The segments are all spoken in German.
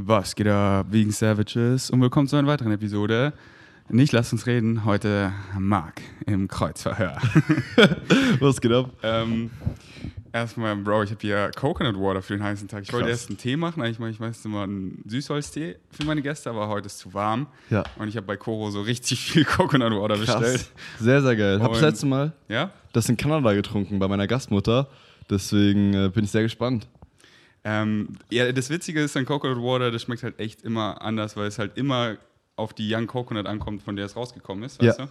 Was geht ab, Vegan Savages? Und willkommen zu einer weiteren Episode. Nicht lasst uns reden, heute Marc im Kreuzverhör. Was geht ab? ähm, erstmal, Bro, ich habe hier Coconut Water für den heißen Tag. Ich wollte Krass. erst einen Tee machen, eigentlich mache ich meistens immer einen Süßholztee für meine Gäste, aber heute ist zu warm. Ja. Und ich habe bei Koro so richtig viel Coconut Water bestellt. Sehr, sehr geil. Hab das letzte Mal Ja? das in Kanada getrunken bei meiner Gastmutter. Deswegen äh, bin ich sehr gespannt. Ähm, ja, das Witzige ist an Coconut Water, das schmeckt halt echt immer anders, weil es halt immer auf die Young Coconut ankommt, von der es rausgekommen ist, weißt Ja. du?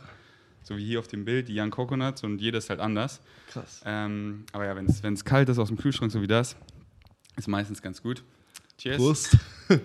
So wie hier auf dem Bild, die Young Coconuts und jeder ist halt anders. Krass. Ähm, aber ja, wenn es kalt ist aus dem Kühlschrank, so wie das, ist meistens ganz gut. Cheers. Prost. oh,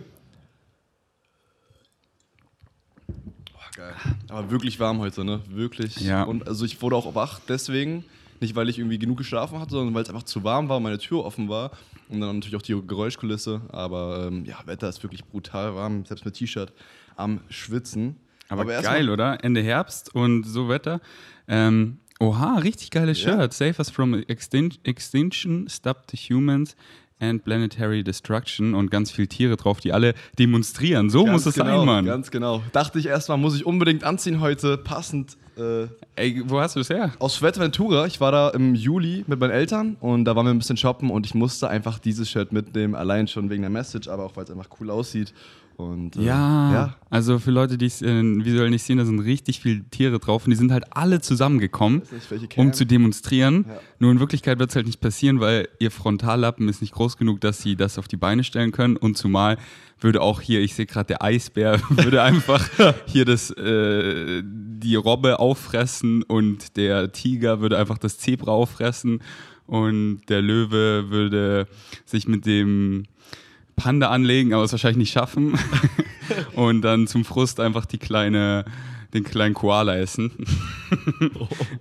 geil. Aber wirklich warm heute, ne? Wirklich. Ja. Und also ich wurde auch wach deswegen. Nicht, weil ich irgendwie genug geschlafen hatte, sondern weil es einfach zu warm war und meine Tür offen war. Und dann natürlich auch die Geräuschkulisse. Aber ähm, ja, Wetter ist wirklich brutal warm, selbst mit T-Shirt am Schwitzen. Aber, erst geil, oder? Ende Herbst und so Wetter. Ähm, oha, richtig geiles. Shirt. Save us from extin extinction, stop the humans and planetary destruction und ganz viele Tiere drauf, die alle demonstrieren. So Ganz muss es genau, sein, Mann. Ganz genau. Dachte ich erstmal, muss ich unbedingt anziehen heute, passend. Äh, Ey, wo hast du das her? aus Fuerteventura. Ich war da im Juli mit meinen Eltern und da waren wir ein bisschen shoppen und ich musste einfach dieses Shirt mitnehmen, allein schon wegen der Message, aber auch weil es einfach cool aussieht. Und, äh, Ja, ja. also für Leute, die es äh, visuell nicht sehen, da sind richtig viele Tiere drauf und die sind halt alle zusammengekommen, um zu demonstrieren. Ja. Nur in Wirklichkeit wird es halt nicht passieren, weil ihr Frontallappen ist nicht groß genug, dass sie das auf die Beine stellen können und zumal würde auch hier, ich sehe gerade, der Eisbär würde einfach hier das, äh, die Robbe auffressen und der Tiger würde einfach das Zebra auffressen und der Löwe würde sich mit dem Panda anlegen, aber es wahrscheinlich nicht schaffen. und dann zum Frust einfach die kleine, den kleinen Koala essen.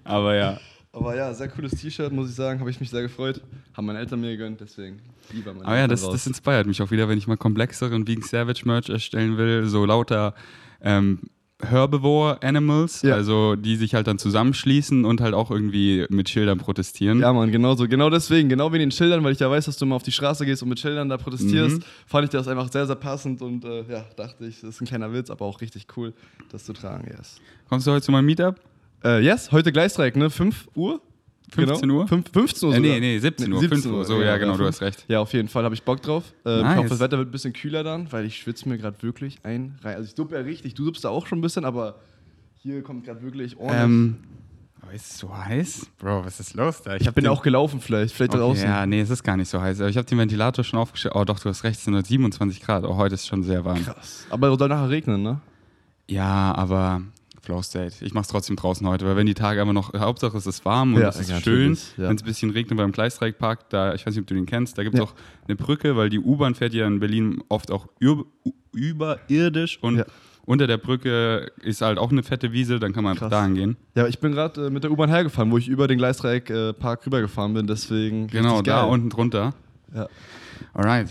aber ja. Aber ja, sehr cooles T-Shirt, muss ich sagen, habe ich mich sehr gefreut. Haben meine Eltern mir gegönnt, deswegen lieber meine Aber ja, Eltern das, raus. das inspiriert mich auch wieder, wenn ich mal komplexeren Vegan Savage Merch erstellen will. So lauter ähm, Herbivore Animals, Ja. also die sich halt dann zusammenschließen und halt auch irgendwie mit Schildern protestieren. Ja, Mann, genau so. Genau deswegen, genau wegen den Schildern, weil ich ja weiß, dass du mal auf die Straße gehst und mit Schildern da protestierst, Mhm. fand ich das einfach sehr, sehr passend und äh, ja, dachte ich, das ist ein kleiner Witz, aber auch richtig cool, das zu tragen, yes. Kommst du heute zu meinem Meetup? Äh, yes, heute Gleisdreieck, ne? 5 Uhr? 15 Uhr? Fünf- 15 Uhr Äh, sogar. nee, nee, 17 Uhr, 5 Uhr. So, ja, genau, du hast recht. Ja, auf jeden Fall habe ich Bock drauf. Äh, Ich Nice. hoffe, das Wetter wird ein bisschen kühler dann, weil ich schwitze mir gerade wirklich ein. Also ich duppe ja richtig, du duppst da auch schon ein bisschen, aber hier kommt gerade wirklich ordentlich. Ähm, aber ist es so heiß? Bro, was ist los da? ich hab bin auch gelaufen vielleicht, vielleicht Okay, draußen. ja, nee, es ist gar nicht so heiß. Aber ich habe den Ventilator schon aufgestellt. Oh, doch, du hast recht, es sind nur 27 Grad. Oh, heute ist schon sehr warm. Krass. Aber soll nachher regnen, ne? Ja, aber Flow State. Ich mach's trotzdem draußen heute, weil wenn die Tage einfach noch, Hauptsache es ist warm und Ja, es ist schön. ja. Wenn es ein bisschen regnet beim Gleisdreieckpark, da, ich weiß nicht, ob du den kennst, da gibt es Ja. auch eine Brücke, weil die U-Bahn fährt ja in Berlin oft auch über, überirdisch und unter der Brücke ist halt auch eine fette Wiese, dann kann man einfach Krass. dahin gehen. Ja, ich bin gerade äh, mit der U-Bahn hergefahren, wo ich über den Gleisdreieck-Park rübergefahren bin, deswegen. Genau, da unten drunter. Ja. Alright.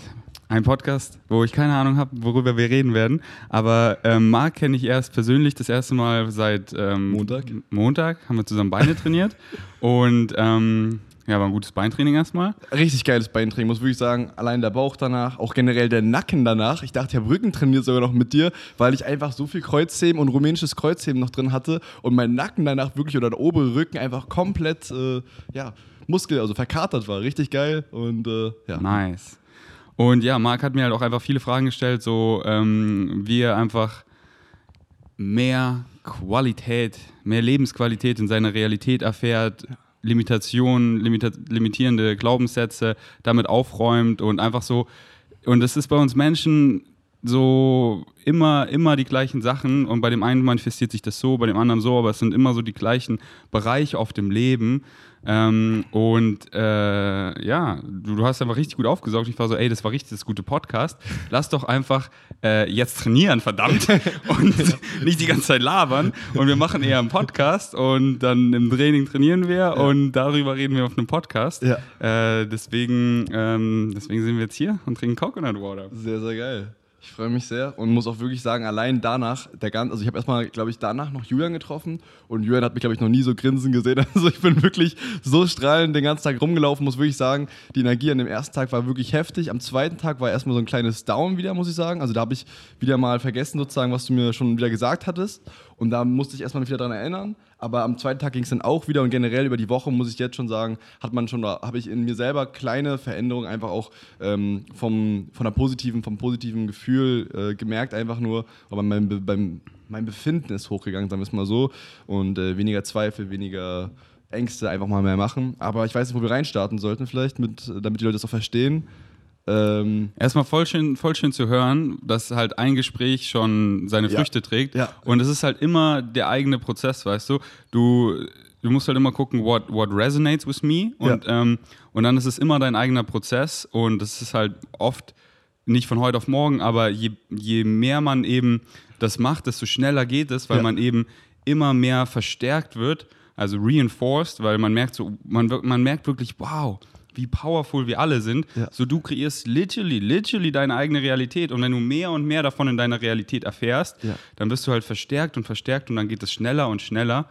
Ein Podcast, wo ich keine Ahnung habe, worüber wir reden werden. Aber ähm, Marc kenne ich erst persönlich das erste Mal seit ähm, Montag. Montag haben wir zusammen Beine trainiert. Und ähm, ja, war ein gutes Beintraining erstmal. Richtig geiles Beintraining, muss wirklich sagen. Allein der Bauch danach, auch generell der Nacken danach. Ich dachte, ich habe Rücken trainiert sogar noch mit dir, weil ich einfach so viel Kreuzheben und rumänisches Kreuzheben noch drin hatte und mein Nacken danach wirklich oder der obere Rücken einfach komplett, äh, ja, Muskel, also verkatert war. Richtig geil und äh, ja. Nice. Und ja, Marc hat mir halt auch einfach viele Fragen gestellt, so ähm, wie er einfach mehr Qualität, mehr Lebensqualität in seiner Realität erfährt, Limitationen, limita limitierende Glaubenssätze damit aufräumt und einfach so. Und das ist bei uns Menschen so immer, immer die gleichen Sachen und bei dem einen manifestiert sich das so, bei dem anderen so, aber es sind immer so die gleichen Bereiche auf dem Leben. Ähm, und äh, ja, du, du hast einfach richtig gut aufgesaugt. Ich war so, ey, das war richtig das gute Podcast. Lass doch einfach äh, jetzt trainieren, verdammt, und nicht die ganze Zeit labern. Und wir machen eher einen Podcast und dann im Training trainieren wir und darüber reden wir auf einem Podcast. Ja. Äh, deswegen, ähm, deswegen sind wir jetzt hier und trinken Coconut Water. Sehr, sehr geil. Ich freue mich sehr und muss auch wirklich sagen, allein danach, der ganz, also ich habe erstmal, glaube ich, danach noch Julian getroffen und Julian hat mich, glaube ich, noch nie so grinsen gesehen. Also ich bin wirklich so strahlend den ganzen Tag rumgelaufen, muss wirklich sagen, die Energie an dem ersten Tag war wirklich heftig. Am zweiten Tag war erstmal so ein kleines Down wieder, muss ich sagen. Also da habe ich wieder mal vergessen, sozusagen, was du mir schon wieder gesagt hattest. Und da musste ich erstmal wieder dran erinnern. Aber am zweiten Tag ging es dann auch wieder und generell über die Woche, muss ich jetzt schon sagen, hat man schon, habe ich in mir selber kleine Veränderungen einfach auch ähm, vom, von der positiven, vom positiven Gefühl äh, gemerkt, einfach nur, aber mein, beim, mein Befinden ist hochgegangen, sagen wir es mal so. Und äh, weniger Zweifel, weniger Ängste einfach mal mehr machen. Aber ich weiß nicht, wo wir reinstarten sollten, vielleicht, mit, damit die Leute das auch verstehen. Ähm Erstmal voll schön, voll schön zu hören, dass halt ein Gespräch schon seine ja. Früchte trägt. Ja. Und es ist halt immer der eigene Prozess, weißt du. Du, du musst halt immer gucken, what, what resonates with me. Und, ja. ähm, und dann ist es immer dein eigener Prozess. Und es ist halt oft nicht von heute auf morgen, aber je, je mehr man eben das macht, desto schneller geht es, weil ja. man eben immer mehr verstärkt wird, also reinforced, weil man merkt so, man, man merkt wirklich, wow, wie powerful wir alle sind. Ja. So du kreierst literally, literally deine eigene Realität und wenn du mehr und mehr davon in deiner Realität erfährst, ja. dann wirst du halt verstärkt und verstärkt und dann geht es schneller und schneller.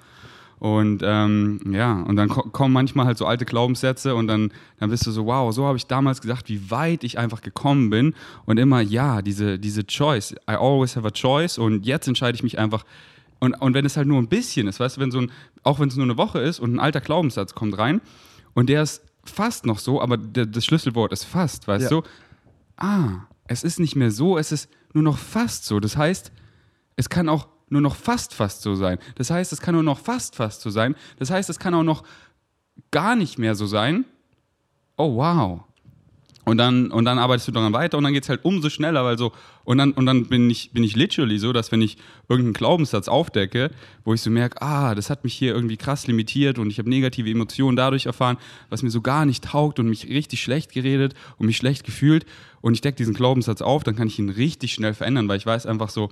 Und ähm, ja, und dann ko kommen manchmal halt so alte Glaubenssätze und dann, dann bist du so, wow, so habe ich damals gesagt, wie weit ich einfach gekommen bin. Und immer, ja, diese, diese Choice, I always have a choice und jetzt entscheide ich mich einfach. Und, und wenn es halt nur ein bisschen ist, weißt du, wenn so ein, auch wenn es nur eine Woche ist und ein alter Glaubenssatz kommt rein und der ist fast noch so, aber das Schlüsselwort ist fast, weißt ja. du? Ah, es ist nicht mehr so, es ist nur noch fast so. Das heißt, es kann auch nur noch fast fast so sein. Das heißt, es kann nur noch fast fast so sein. Das heißt, es kann auch noch gar nicht mehr so sein. Oh wow. Und dann, und dann arbeitest du daran weiter und dann geht es halt umso schneller, weil so, und dann, und dann bin ich, bin ich literally so, dass wenn ich irgendeinen Glaubenssatz aufdecke, wo ich so merke, ah, das hat mich hier irgendwie krass limitiert und ich habe negative Emotionen dadurch erfahren, was mir so gar nicht taugt und mich richtig schlecht geredet und mich schlecht gefühlt. Und ich decke diesen Glaubenssatz auf, dann kann ich ihn richtig schnell verändern, weil ich weiß einfach so,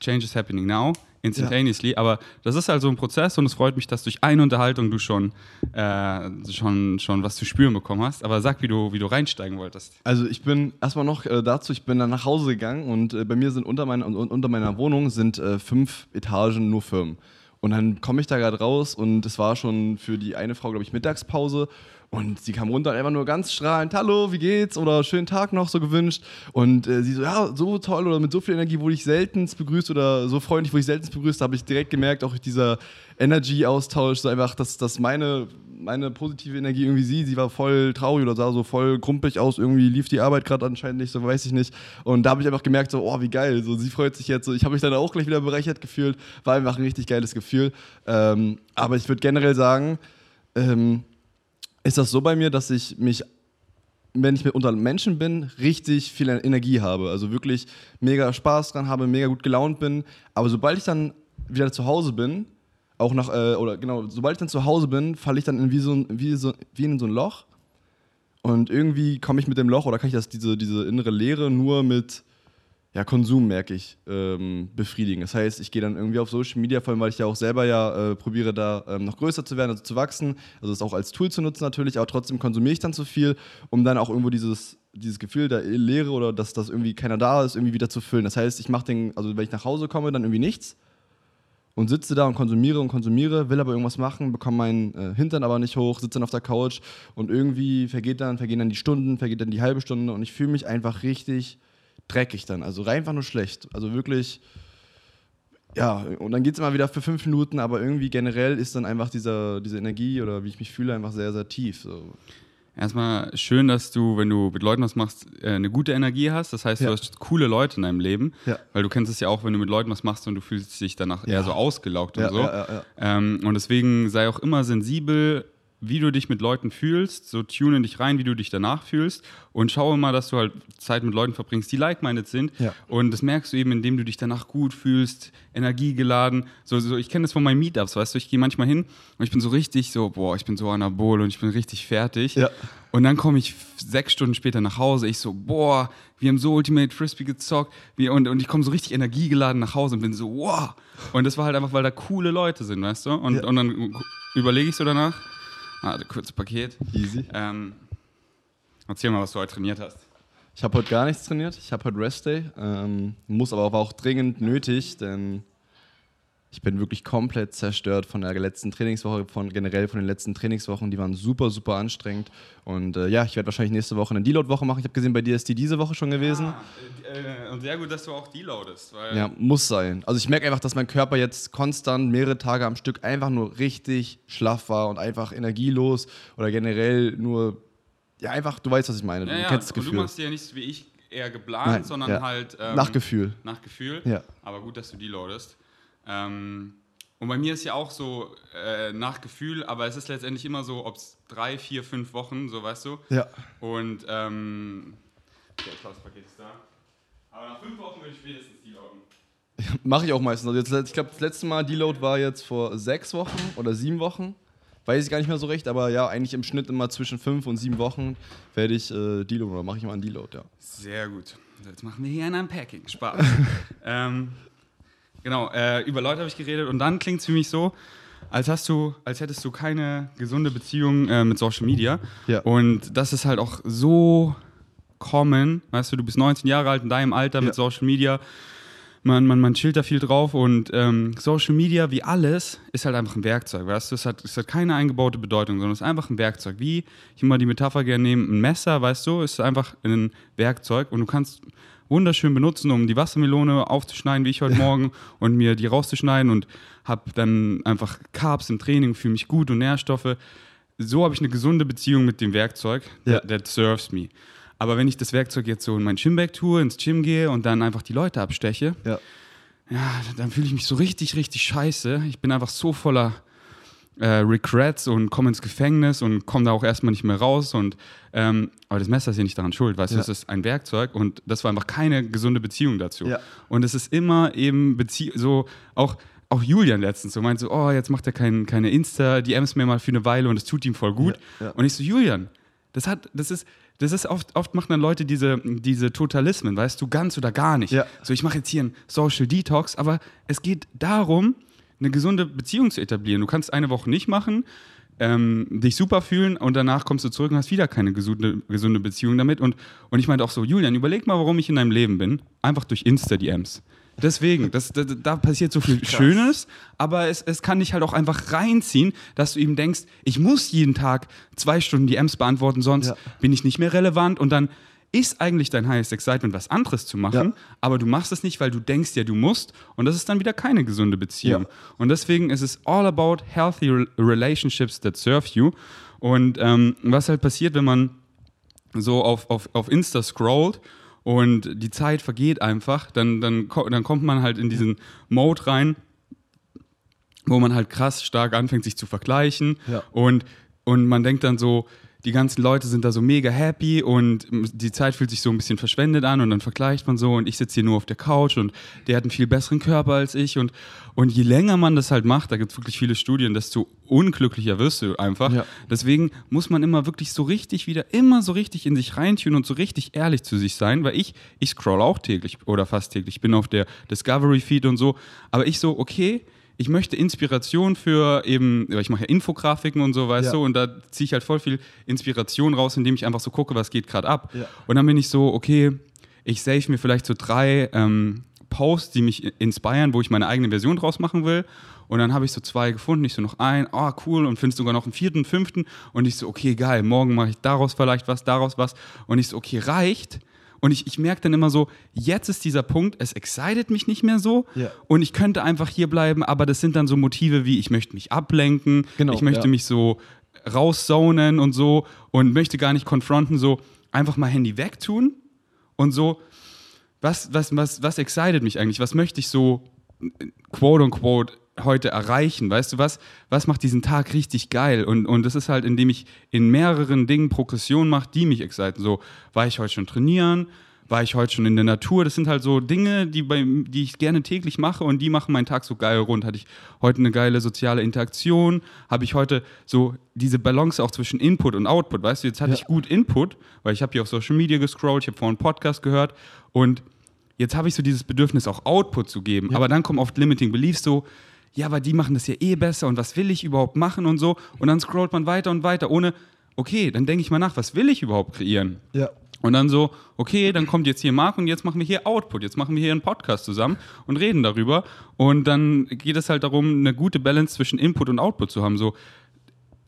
change is happening now, instantaneously. Ja. Aber das ist halt so ein Prozess und es freut mich, dass durch eine Unterhaltung du schon, äh, schon, schon was zu spüren bekommen hast. Aber sag, wie du, wie du reinsteigen wolltest. Also ich bin erstmal noch äh, dazu, ich bin dann nach Hause gegangen und äh, bei mir sind unter, mein, unter meiner Wohnung sind äh, fünf Etagen nur Firmen. Und dann komme ich da gerade raus und es war schon für die eine Frau, glaube ich, Mittagspause. Und sie kam runter und einfach nur ganz strahlend, hallo, wie geht's? Oder schönen Tag noch so gewünscht. Und äh, sie so, ja, so toll oder mit so viel Energie wurde ich seltenst begrüßt oder so freundlich wurde ich seltenst begrüßt. Da habe ich direkt gemerkt, auch dieser Energy-Austausch, so einfach, dass, dass meine, meine positive Energie irgendwie sie, sie war voll traurig oder sah so voll krumpelig aus, irgendwie lief die Arbeit gerade anscheinend nicht, so weiß ich nicht. Und da habe ich einfach gemerkt, so, oh, wie geil, so sie freut sich jetzt. So, ich habe mich dann auch gleich wieder bereichert gefühlt, war einfach ein richtig geiles Gefühl. Ähm, aber ich würde generell sagen, ähm, ist das so bei mir, dass ich mich, wenn ich mit unter Menschen bin, richtig viel Energie habe. Also wirklich mega Spaß dran habe, mega gut gelaunt bin. Aber sobald ich dann wieder zu Hause bin, auch nach, äh, oder genau, sobald ich dann zu Hause bin, falle ich dann in wie, so, wie, so, wie in so ein Loch. Und irgendwie komme ich mit dem Loch oder kann ich das, diese, diese innere Leere nur mit ja, Konsum, merke ich, ähm, befriedigen. Das heißt, ich gehe dann irgendwie auf Social Media, vor allem weil ich ja auch selber ja äh, probiere, da ähm, noch größer zu werden, also zu wachsen, also es auch als Tool zu nutzen natürlich, aber trotzdem konsumiere ich dann zu viel, um dann auch irgendwo dieses, dieses Gefühl der Leere oder dass, dass irgendwie keiner da ist, irgendwie wieder zu füllen. Das heißt, ich mache den, also wenn ich nach Hause komme, dann irgendwie nichts und sitze da und konsumiere und konsumiere, will aber irgendwas machen, bekomme meinen äh, Hintern aber nicht hoch, sitze dann auf der Couch und irgendwie vergeht dann, vergehen dann die Stunden, vergeht dann die halbe Stunde und ich fühle mich einfach richtig dreckig dann. Also einfach nur schlecht. Also wirklich, ja, und dann geht es immer wieder für fünf Minuten, aber irgendwie generell ist dann einfach dieser, diese Energie oder wie ich mich fühle, einfach sehr, sehr tief. So. Erstmal schön, dass du, wenn du mit Leuten was machst, äh, eine gute Energie hast. Das heißt, ja. du hast coole Leute in deinem Leben. Ja. Weil du kennst es ja auch, wenn du mit Leuten was machst und du fühlst dich danach ja. eher so ausgelaugt und so. Ähm, und deswegen sei auch immer sensibel wie du dich mit Leuten fühlst, so tune dich rein, wie du dich danach fühlst und schaue mal, dass du halt Zeit mit Leuten verbringst, die like-minded sind. Ja. Und das merkst du eben, indem du dich danach gut fühlst, energiegeladen. So, so ich kenne das von meinen Meetups, weißt du, ich gehe manchmal hin und ich bin so richtig so, boah, ich bin so anabol und ich bin richtig fertig. Ja. Und dann komme ich sechs Stunden später nach Hause, ich so, boah, wir haben so Ultimate Frisbee gezockt wir, und, und ich komme so richtig energiegeladen nach Hause und bin so, wow. Und das war halt einfach, weil da coole Leute sind, weißt du? Und, ja. und dann überlege ich so danach, Ah, kurzes Paket. Easy. Ähm, erzähl mal, was du heute trainiert hast. Ich habe heute gar nichts trainiert. Ich habe heute Rest Day. Ähm, muss aber auch dringend nötig, denn ich bin wirklich komplett zerstört von der letzten Trainingswoche, von generell von den letzten Trainingswochen. Die waren super, super anstrengend. Und äh, ja, ich werde wahrscheinlich nächste Woche eine Deload-Woche machen. Ich habe gesehen, bei dir ist die diese Woche schon gewesen. Ah, äh, und sehr gut, dass du auch deloadest. Ja, muss sein. Also ich merke einfach, dass mein Körper jetzt konstant mehrere Tage am Stück einfach nur richtig schlaff war und einfach energielos oder generell nur, ja einfach, du weißt, was ich meine. ja, du ja, kennst das und Gefühl. du machst ja nicht wie ich eher geplant, Nein, sondern ja. halt ähm, Nach Gefühl. Nach Gefühl. Ja. Aber gut, dass du deloadest. Ähm, und bei mir ist ja auch so äh, nach Gefühl, aber es ist letztendlich immer so, ob es drei, vier, fünf Wochen, so weißt du. Ja. Und ähm, der Paket ist da. Aber nach fünf Wochen würde ich spätestens deloaden. Mache ich auch meistens. Also jetzt, ich glaube, das letzte Mal Deload war jetzt vor sechs Wochen oder sieben Wochen. Weiß ich gar nicht mehr so recht, aber ja, eigentlich im Schnitt immer zwischen fünf und sieben Wochen werde ich äh, Deload oder mache ich mal einen Deload, ja. Sehr gut. Jetzt machen wir hier ein Unpacking. Spaß. ähm, genau, äh, über Leute habe ich geredet und dann klingt es für mich so, als hast du, als hättest du keine gesunde Beziehung äh, mit Social Media. Ja. Und das ist halt auch so common. Weißt du, du bist 19 Jahre alt in deinem Alter Ja. mit Social Media. Man, man, man chillt da viel drauf und ähm, Social Media, wie alles, ist halt einfach ein Werkzeug, weißt du? Es hat, es hat keine eingebaute Bedeutung, sondern es ist einfach ein Werkzeug. Wie, ich immer die Metapher gerne nehme, ein Messer, weißt du, ist einfach ein Werkzeug und du kannst wunderschön benutzen, um die Wassermelone aufzuschneiden, wie ich heute Morgen, und mir die rauszuschneiden und habe dann einfach Carbs im Training, fühle mich gut und Nährstoffe. So habe ich eine gesunde Beziehung mit dem Werkzeug, Ja. that, that serves me. Aber wenn ich das Werkzeug jetzt so in mein Gymbag tue, ins Gym gehe und dann einfach die Leute absteche, Ja. ja, dann fühle ich mich so richtig, richtig scheiße. Ich bin einfach so voller äh, Regrets und komme ins Gefängnis und komme da auch erstmal nicht mehr raus. Und, ähm, aber das Messer ist ja nicht daran schuld, weißt du, Ja. es ist ein Werkzeug und das war einfach keine gesunde Beziehung dazu. Ja. Und es ist immer eben Bezie so auch. Auch Julian letztens so meint so, oh, jetzt macht er kein, keine Insta-DMs mehr mal für eine Weile und es tut ihm voll gut. Ja. Und ich so, Julian, das hat, das ist, das ist oft, oft machen dann Leute diese, diese Totalismen, weißt du, ganz oder gar nicht. Ja. So, ich mache jetzt hier einen Social Detox, aber es geht darum, eine gesunde Beziehung zu etablieren. Du kannst eine Woche nicht machen, ähm, dich super fühlen und danach kommst du zurück und hast wieder keine gesunde, gesunde Beziehung damit. Und, und ich meinte auch so, Julian, überleg mal, warum ich in deinem Leben bin. Einfach durch Insta-DMs. Deswegen, das, da, da passiert so viel Schönes, aber es, es kann dich halt auch einfach reinziehen, dass du eben denkst, ich muss jeden Tag zwei Stunden DMs beantworten, sonst Ja. bin ich nicht mehr relevant und dann ist eigentlich dein highest excitement, was anderes zu machen, Ja. aber du machst es nicht, weil du denkst ja, du musst und das ist dann wieder keine gesunde Beziehung. Ja. Und deswegen ist es all about healthy re- relationships that serve you. Und ähm, was halt passiert, wenn man so auf, auf, auf Insta scrollt und die Zeit vergeht einfach, dann, dann, dann kommt man halt in diesen Mode rein, wo man halt krass stark anfängt, sich zu vergleichen. Ja. Und, und man denkt dann so, die ganzen Leute sind da so mega happy und die Zeit fühlt sich so ein bisschen verschwendet an und dann vergleicht man so und ich sitze hier nur auf der Couch und der hat einen viel besseren Körper als ich und, und je länger man das halt macht, da gibt es wirklich viele Studien, desto unglücklicher wirst du einfach. Ja. Deswegen muss man immer wirklich so richtig wieder, immer so richtig in sich reintun und so richtig ehrlich zu sich sein, weil ich, ich scroll auch täglich oder fast täglich, ich bin auf der Discovery Feed und so, aber ich so, okay, ich möchte Inspiration für eben, ich mache ja Infografiken und so, weißt Ja. du, und da ziehe ich halt voll viel Inspiration raus, indem ich einfach so gucke, was geht gerade ab. Ja. Und dann bin ich so, okay, ich save mir vielleicht so drei ähm, Posts, die mich inspirieren, wo ich meine eigene Version draus machen will. Und dann habe ich so zwei gefunden, ich so noch ein, oh cool, und finde sogar noch einen vierten, fünften. Und ich so, okay, geil, morgen mache ich daraus vielleicht was, daraus was. Und ich so, okay, reicht. Und ich, ich merke dann immer so, jetzt ist dieser Punkt, es excited mich nicht mehr so. Ja. Und ich könnte einfach hier bleiben, aber das sind dann so Motive wie, ich möchte mich ablenken, Genau, ich möchte ja. mich so rauszonen und so und möchte gar nicht konfronten, so einfach mal Handy wegtun und so, was, was, was, was excited mich eigentlich? Was möchte ich so, quote unquote, heute erreichen? Weißt du was? Was macht diesen Tag richtig geil? Und, und das ist halt, indem ich in mehreren Dingen Progression mache, die mich exciten. So, war ich heute schon trainieren? War ich heute schon in der Natur? Das sind halt so Dinge, die, bei, die ich gerne täglich mache und die machen meinen Tag so geil rund. Hatte ich heute eine geile soziale Interaktion? Habe ich heute so diese Balance auch zwischen Input und Output? Weißt du, jetzt hatte Ja. ich gut Input, weil ich habe hier auf Social Media gescrollt, ich habe vorhin einen Podcast gehört und jetzt habe ich so dieses Bedürfnis, auch Output zu geben. Ja. Aber dann kommen oft Limiting Beliefs so, ja, aber die machen das ja eh besser und was will ich überhaupt machen und so. Und dann scrollt man weiter und weiter, ohne, okay, dann denke ich mal nach, was will ich überhaupt kreieren? Ja. Und dann so, okay, dann kommt jetzt hier Marc und jetzt machen wir hier Output, jetzt machen wir hier einen Podcast zusammen und reden darüber. Und dann geht es halt darum, eine gute Balance zwischen Input und Output zu haben. So.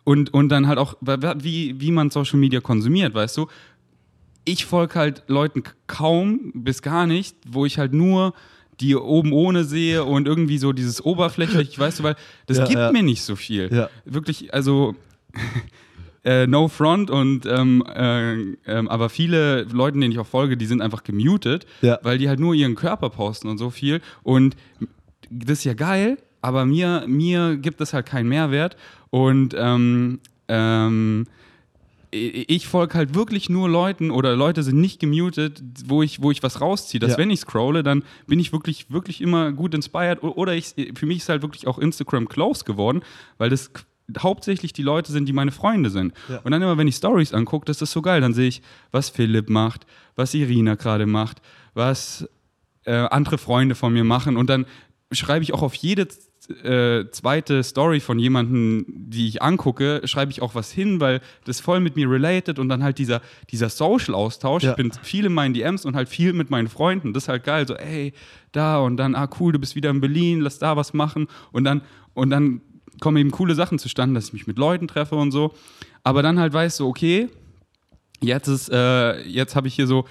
Und, und dann halt auch, wie, wie man Social Media konsumiert, weißt du? Ich folge halt Leuten kaum bis gar nicht, wo ich halt nur die oben ohne sehe und irgendwie so dieses oberflächlich, weißt du, weil das Ja, gibt ja. mir nicht so viel. Ja. Wirklich, also äh, no front und ähm, äh, ähm, aber viele Leute, denen ich auch folge, die sind einfach gemutet, weil die halt nur ihren Körper posten und so viel und das ist ja geil, aber mir, mir gibt es halt keinen Mehrwert und ähm, ähm, ich folge halt wirklich nur Leuten oder Leute sind nicht gemutet, wo ich, wo ich was rausziehe. Dass Ja. wenn ich scrolle, dann bin ich wirklich, wirklich immer gut inspired. Oder ich, für mich ist halt wirklich auch Instagram close geworden, weil das hauptsächlich die Leute sind, die meine Freunde sind. Ja. Und dann immer, wenn ich Stories angucke, das ist so geil. Dann sehe ich, was Philipp macht, was Irina gerade macht, was äh, andere Freunde von mir machen. Und dann schreibe ich auch auf jede äh, zweite Story von jemandem, die ich angucke, schreibe ich auch was hin, weil das voll mit mir related und dann halt dieser, dieser Social-Austausch. Ja. Ich bin viel in meinen DMs und halt viel mit meinen Freunden. Das ist halt geil. So, ey, da und dann, ah, cool, du bist wieder in Berlin, lass da was machen. Und dann, und dann kommen eben coole Sachen zustande, dass ich mich mit Leuten treffe und so. Aber dann halt weißt du, okay, jetzt ist, äh, jetzt habe ich hier so,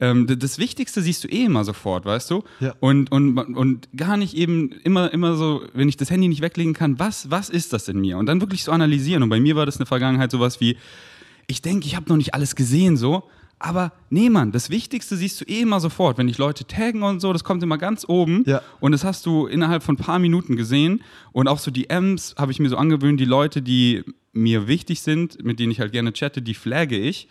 ähm, das Wichtigste siehst du eh immer sofort, weißt du? Ja. Und, und, und gar nicht eben immer, immer so, wenn ich das Handy nicht weglegen kann, was, was ist das in mir? Und dann wirklich so analysieren. Und bei mir war das in der Vergangenheit sowas wie, ich denke, ich habe noch nicht alles gesehen so, aber nee, Mann, das Wichtigste siehst du eh immer sofort. Wenn dich Leute taggen und so, das kommt immer ganz oben. Ja. Und das hast du innerhalb von ein paar Minuten gesehen. Und auch so DMs habe ich mir so angewöhnt, die Leute, die mir wichtig sind, mit denen ich halt gerne chatte, die flagge ich.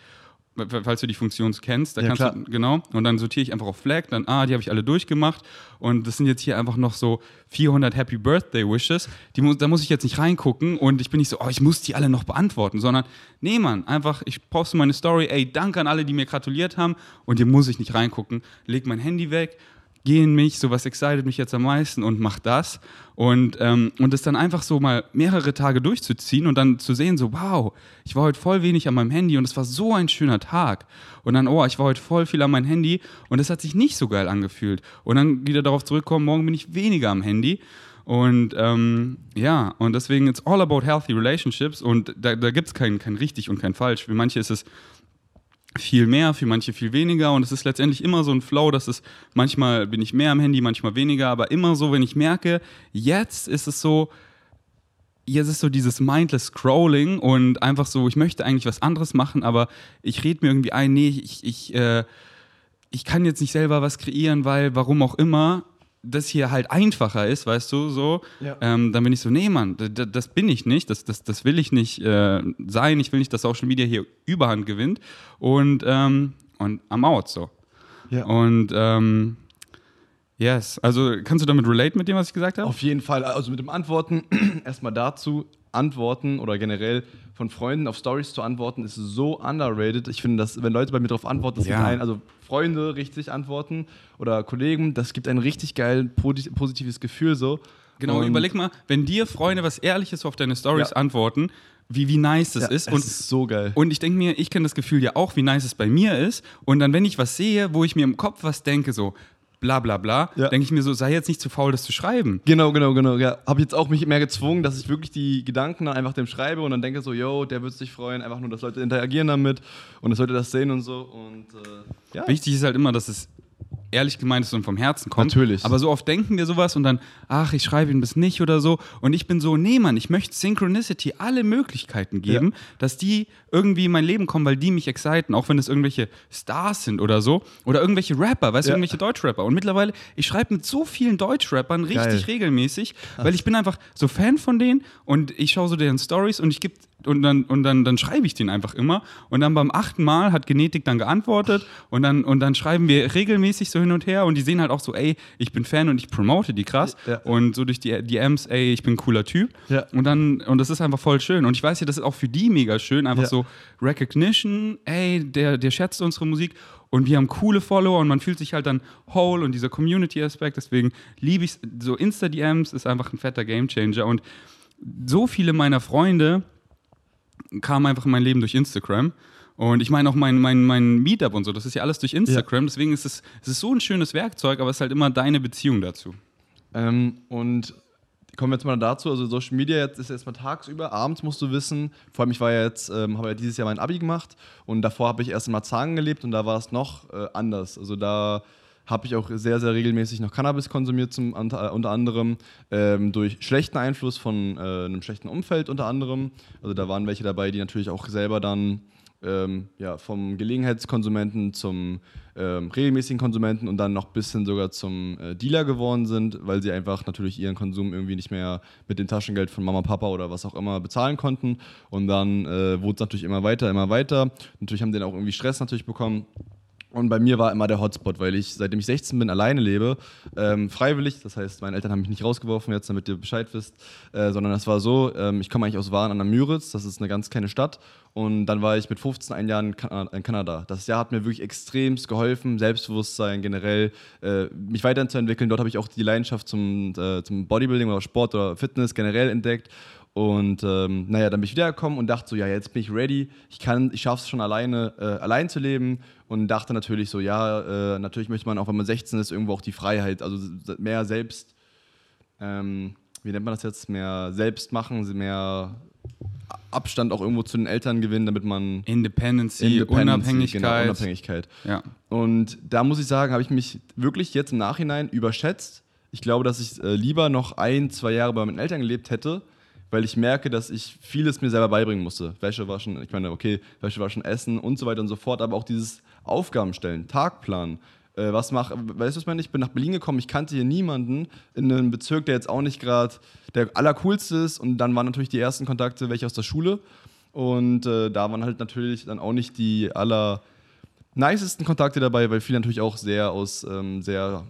Falls du die Funktion kennst, da Ja, kannst klar. du, genau, und dann sortiere ich einfach auf Flag, dann, ah, die habe ich alle durchgemacht. Und das sind jetzt hier einfach noch so 400 Happy Birthday Wishes, die muss, da muss ich jetzt nicht reingucken und ich bin nicht so, oh, ich muss die alle noch beantworten, sondern, nee, Mann, einfach, ich poste meine Story, ey, danke an alle, die mir gratuliert haben. Und hier muss ich nicht reingucken, leg mein Handy weg, geh in mich, so was excited mich jetzt am meisten und mach das. Und, ähm, und das dann einfach so mal mehrere Tage durchzuziehen und dann zu sehen, so, wow, ich war heute voll wenig an meinem Handy und es war so ein schöner Tag. Und dann, oh, ich war heute voll viel an meinem Handy und es hat sich nicht so geil angefühlt. Und dann wieder darauf zurückkommen, morgen bin ich weniger am Handy. Und ähm, ja, und deswegen, it's all about healthy relationships und da, da gibt es kein, kein richtig und kein falsch. Für manche ist es viel mehr, für manche viel weniger. Und es ist letztendlich immer so ein Flow, dass es manchmal bin ich mehr am Handy, manchmal weniger, aber immer so, wenn ich merke, jetzt ist es so, jetzt ist so dieses mindless Scrolling und einfach so, ich möchte eigentlich was anderes machen, aber ich rede mir irgendwie ein, nee, ich, ich, äh, ich kann jetzt nicht selber was kreieren, weil warum auch immer das hier halt einfacher ist, weißt du, so, Ja. ähm, dann bin ich so, nee, Mann, das bin ich nicht, das, das, das will ich nicht äh, sein, ich will nicht, dass Social Media hier Überhand gewinnt und, ähm, und am out so. Ja. Und ähm, yes, also kannst du damit relate mit dem, was ich gesagt habe? Auf jeden Fall. Also mit dem Antworten, erstmal dazu, Antworten oder generell von Freunden auf Stories zu antworten, ist so underrated. Ich finde, dass, wenn Leute bei mir darauf antworten, das Ja. ein, also Freunde richtig antworten oder Kollegen, das gibt ein richtig geil posi- positives Gefühl so. Genau, Und- überleg mal, wenn dir Freunde was Ehrliches auf deine Stories Ja. antworten, wie, wie nice das ja, ist. Es Und, ist so geil. und ich denke mir, ich kenne das Gefühl ja auch, wie nice es bei mir ist. Und dann, wenn ich was sehe, wo ich mir im Kopf was denke, so bla bla bla, Ja. denke ich mir so, sei jetzt nicht zu faul, das zu schreiben. Genau, genau, genau. Ja, habe jetzt auch mich mehr gezwungen, dass ich wirklich die Gedanken dann einfach dem schreibe und dann denke so, yo, der wird sich freuen, einfach nur, dass Leute interagieren damit und dass Leute das sehen und so und äh, ja. Wichtig ist halt immer, dass es ehrlich gemeint ist und vom Herzen kommt. Natürlich. Aber so oft denken wir sowas und dann, ach, ich schreibe ihn bis nicht oder so. Und ich bin so, nee, Mann, ich möchte Synchronicity alle Möglichkeiten geben, Ja. dass die irgendwie in mein Leben kommen, weil die mich exciten, auch wenn es irgendwelche Stars sind oder so. Oder irgendwelche Rapper, weißt du, Ja. irgendwelche Deutschrapper. Und mittlerweile, ich schreibe mit so vielen Deutschrappern richtig Geil. regelmäßig, weil ich bin einfach so Fan von denen und ich schaue so deren Stories und ich gebe und dann, und dann, dann schreibe ich den einfach immer. Und dann beim achten Mal hat Genetik dann geantwortet und dann, und dann schreiben wir regelmäßig so hin und her und die sehen halt auch so, ey, ich bin Fan und ich promote die krass. Ja. Und so durch die DMs, ey, ich bin ein cooler Typ. Ja. Und dann, und das ist einfach voll schön. Und ich weiß ja, das ist auch für die mega schön, einfach Ja. so Recognition, ey, der, der schätzt unsere Musik. Und wir haben coole Follower und man fühlt sich halt dann whole und dieser Community-Aspekt. Deswegen liebe ich so Insta-DMs ist einfach ein fetter Gamechanger. Und so viele meiner Freunde kamen einfach in mein Leben durch Instagram. Und ich meine auch mein, mein, mein Meetup und so, das ist ja alles durch Instagram, deswegen ist es, es ist so ein schönes Werkzeug, aber es ist halt immer deine Beziehung dazu. Ähm, und kommen wir jetzt mal dazu, also Social Media jetzt ist erstmal tagsüber, abends musst du wissen, vor allem ich war ja jetzt, ähm, habe ja dieses Jahr mein Abi gemacht und davor habe ich erst in Marzahn gelebt und da war es noch äh, anders. Also da habe ich auch sehr, sehr regelmäßig noch Cannabis konsumiert, zum, unter, unter anderem ähm, durch schlechten Einfluss von äh, einem schlechten Umfeld unter anderem. Also da waren welche dabei, die natürlich auch selber dann ähm, ja, vom Gelegenheitskonsumenten zum ähm, regelmäßigen Konsumenten und dann noch ein bisschen sogar zum äh, Dealer geworden sind, weil sie einfach natürlich ihren Konsum irgendwie nicht mehr mit dem Taschengeld von Mama, Papa oder was auch immer bezahlen konnten. Und dann äh, wurde es natürlich immer weiter, immer weiter. Natürlich haben die dann auch irgendwie Stress natürlich bekommen. Und bei mir war immer der Hotspot, weil ich, seitdem ich 16 bin, alleine lebe, ähm, freiwillig. Das heißt, meine Eltern haben mich nicht rausgeworfen, jetzt damit ihr Bescheid wisst, äh, sondern es war so, ähm, ich komme eigentlich aus Waren an der Müritz, das ist eine ganz kleine Stadt. Und dann war ich mit 15 ein Jahr in, kan in Kanada. Das Jahr hat mir wirklich extremst geholfen, Selbstbewusstsein generell, äh, mich weiterzuentwickeln. Dort habe ich auch die Leidenschaft zum, äh, zum Bodybuilding oder Sport oder Fitness generell entdeckt. Und ähm, naja, dann bin ich wiedergekommen und dachte so, ja, jetzt bin ich ready. Ich kann, ich schaffe es schon alleine, äh, allein zu leben. Und dachte natürlich so, ja, äh, natürlich möchte man auch, wenn man 16 ist, irgendwo auch die Freiheit, also mehr selbst, ähm, wie nennt man das jetzt, mehr selbst machen, mehr Abstand auch irgendwo zu den Eltern gewinnen, damit man Independency, Independency Unabhängigkeit. Genau, Unabhängigkeit. Ja. Und da muss ich sagen, habe ich mich wirklich jetzt im Nachhinein überschätzt. Ich glaube, dass ich äh, lieber noch ein, zwei Jahre bei meinen Eltern gelebt hätte, weil ich merke, dass ich vieles mir selber beibringen musste. Wäsche waschen, ich meine, okay, Wäsche waschen, essen und so weiter und so fort, aber auch dieses Aufgaben stellen, Tagplan. Äh, was mach, weißt du, was ich meine? Ich bin nach Berlin gekommen, ich kannte hier niemanden in einem Bezirk, der jetzt auch nicht gerade der allercoolste ist. Und dann waren natürlich die ersten Kontakte welche aus der Schule. Und äh, da waren halt natürlich dann auch nicht die aller nicesten Kontakte dabei, weil viele natürlich auch sehr aus ähm, sehr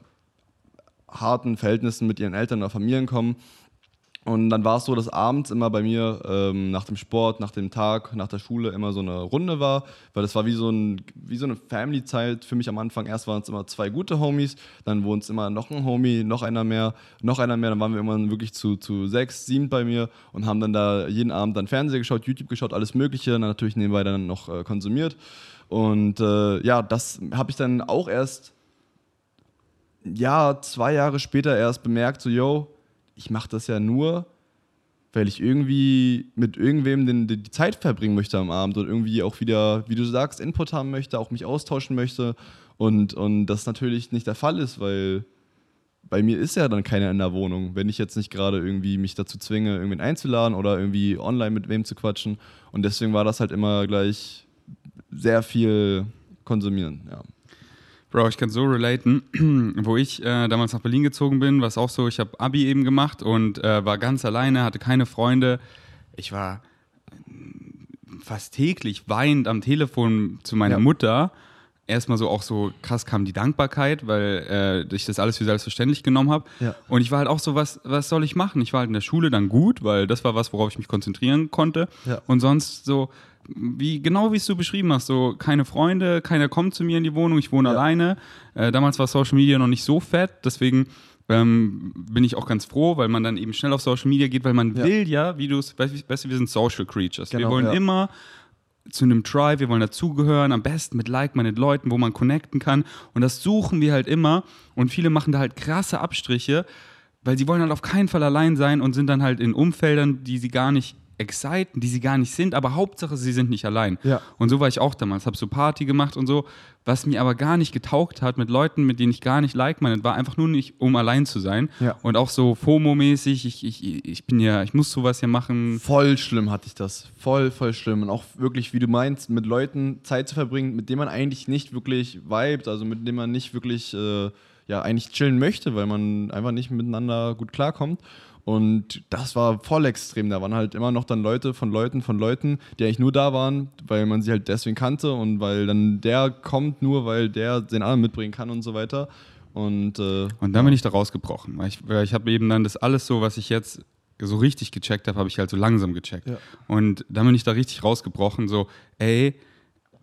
harten Verhältnissen mit ihren Eltern oder Familien kommen. Und dann war es so, dass abends immer bei mir ähm, nach dem Sport, nach dem Tag, nach der Schule immer so eine Runde war, weil das war wie so, ein, wie so eine Family-Zeit für mich am Anfang. Erst waren es immer zwei gute Homies, dann wurden es immer noch ein Homie, noch einer mehr, noch einer mehr. Dann waren wir immer wirklich zu, zu sechs, sieben bei mir und haben dann da jeden Abend dann Fernsehen geschaut, YouTube geschaut, alles Mögliche, dann natürlich nebenbei dann noch äh, konsumiert. Und äh, ja, das habe ich dann auch erst, ja, zwei Jahre später erst bemerkt, so, yo, ich mache das ja nur, weil ich irgendwie mit irgendwem den, die Zeit verbringen möchte am Abend und irgendwie auch wieder, wie du sagst, Input haben möchte, auch mich austauschen möchte. Und, und das natürlich nicht der Fall ist, weil bei mir ist ja dann keiner in der Wohnung, wenn ich jetzt nicht gerade irgendwie mich dazu zwinge, irgendwen einzuladen oder irgendwie online mit wem zu quatschen. Und deswegen war das halt immer gleich sehr viel konsumieren, ja. Bro, ich kann so relaten. Wo ich äh, damals nach Berlin gezogen bin, war es auch so, ich habe Abi eben gemacht und äh, war ganz alleine, hatte keine Freunde. Ich war fast täglich weinend am Telefon zu meiner Ja. Mutter. Erstmal so auch so krass kam die Dankbarkeit, weil äh, ich das alles für selbstverständlich genommen habe. Ja. Und ich war halt auch so, was, was soll ich machen? Ich war halt in der Schule dann gut, weil das war was, worauf ich mich konzentrieren konnte. Ja. Und sonst so, wie genau wie es du beschrieben hast, so keine Freunde, keiner kommt zu mir in die Wohnung, ich wohne Ja. alleine. Äh, damals war Social Media noch nicht so fett, deswegen ähm, bin ich auch ganz froh, weil man dann eben schnell auf Social Media geht, weil man Ja. will ja, wie du es, weißt du, wir sind Social Creatures. wir Genau, wollen ja. immer zu einem Tribe, wir wollen dazugehören, am besten mit like-minded Leuten, wo man connecten kann. Und das suchen wir halt immer. Und viele machen da halt krasse Abstriche, weil sie wollen halt auf keinen Fall allein sein und sind dann halt in Umfeldern, die sie gar nicht exciten, die sie gar nicht sind, aber Hauptsache, sie sind nicht allein. Ja. Und so war ich auch damals, habe so Party gemacht und so, was mir aber gar nicht getaugt hat mit Leuten, mit denen ich gar nicht like-minded war, einfach nur nicht, um allein zu sein. Ja. Und auch so FOMO-mäßig, ich, ich, ich bin ja, ich muss sowas ja machen. Voll schlimm hatte ich das. Voll, voll schlimm. Und auch wirklich, wie du meinst, mit Leuten Zeit zu verbringen, mit denen man eigentlich nicht wirklich vibet, also mit denen man nicht wirklich, äh, ja, eigentlich chillen möchte, weil man einfach nicht miteinander gut klarkommt. Und das war voll extrem. Da waren halt immer noch dann Leute von Leuten von Leuten, die eigentlich nur da waren, weil man sie halt deswegen kannte und weil dann der kommt nur, weil der den anderen mitbringen kann und so weiter. Und, äh, Und dann bin ich da rausgebrochen. Weil ich, weil ich habe eben dann das alles so, was ich jetzt so richtig gecheckt habe, habe ich halt so langsam gecheckt. Ja. Und dann bin ich da richtig rausgebrochen, so, ey,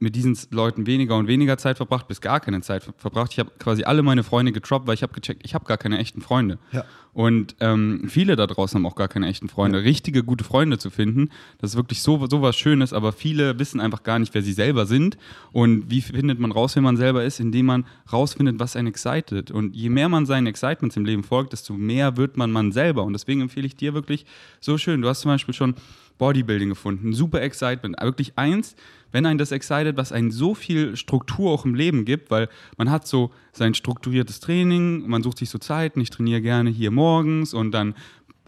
mit diesen Leuten weniger und weniger Zeit verbracht, bis gar keine Zeit ver- verbracht. Ich habe quasi alle meine Freunde getroppt, weil ich habe gecheckt, ich habe gar keine echten Freunde. Ja. Und ähm, viele da draußen haben auch gar keine echten Freunde. Richtige, gute Freunde zu finden, das ist wirklich so, so was Schönes, aber viele wissen einfach gar nicht, wer sie selber sind. Und wie findet man raus, wer man selber ist, indem man rausfindet, was einen excited. Und je mehr man seinen Excitements im Leben folgt, desto mehr wird man man selber. Und deswegen empfehle ich dir wirklich so schön. Du hast zum Beispiel schon Bodybuilding gefunden, super Excitement. Wirklich eins, wenn einen das excited, was einen so viel Struktur auch im Leben gibt, weil man hat so sein strukturiertes Training, man sucht sich so Zeiten, ich trainiere gerne hier morgens und dann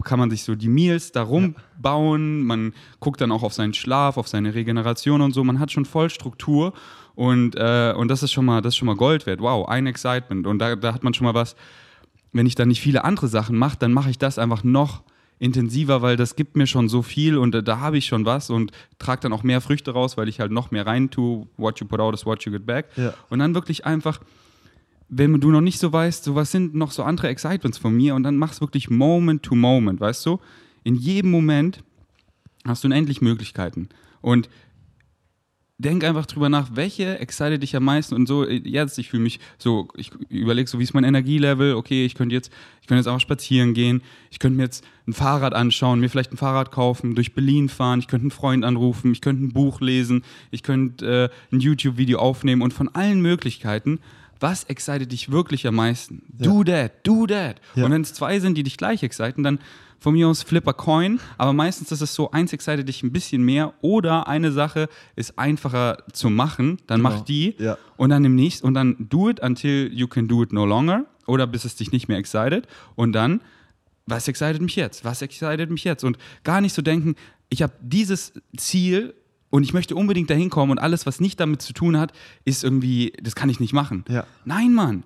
kann man sich so die Meals darum bauen, man guckt dann auch auf seinen Schlaf, auf seine Regeneration und so, man hat schon voll Struktur und, äh, und das ist schon mal, das ist schon mal Gold wert. Wow, ein Excitement und da, da hat man schon mal was, wenn ich dann nicht viele andere Sachen mache, dann mache ich das einfach noch intensiver, weil das gibt mir schon so viel und äh, da habe ich schon was und trage dann auch mehr Früchte raus, weil ich halt noch mehr rein tue. What you put out is what you get back. Ja. Und dann wirklich einfach, wenn du noch nicht so weißt, so was sind noch so andere Excitements von mir und dann machst wirklich Moment to Moment, weißt du? In jedem Moment hast du unendlich Möglichkeiten. Und denk einfach drüber nach, welche excited dich am meisten und so, äh, jetzt, ich fühle mich so, ich überlege so, wie ist mein Energielevel, okay, ich könnte jetzt, ich könnte jetzt einfach spazieren gehen, ich könnte mir jetzt ein Fahrrad anschauen, mir vielleicht ein Fahrrad kaufen, durch Berlin fahren, ich könnte einen Freund anrufen, ich könnte ein Buch lesen, ich könnte äh, ein YouTube-Video aufnehmen und von allen Möglichkeiten, was excited dich wirklich am meisten? Do that, do that. Ja. Und wenn es zwei sind, die dich gleich exciten, dann von mir aus flip a coin, aber meistens ist es so, eins excited dich ein bisschen mehr oder eine Sache ist einfacher zu machen, dann Genau. mach die Ja. und dann im nächsten und dann do it until you can do it no longer oder bis es dich nicht mehr excited und dann was excited mich jetzt? Was excited mich jetzt? Und gar nicht so denken, ich habe dieses Ziel und ich möchte unbedingt dahin kommen und alles, was nicht damit zu tun hat, ist irgendwie, das kann ich nicht machen. Ja. Nein, Mann.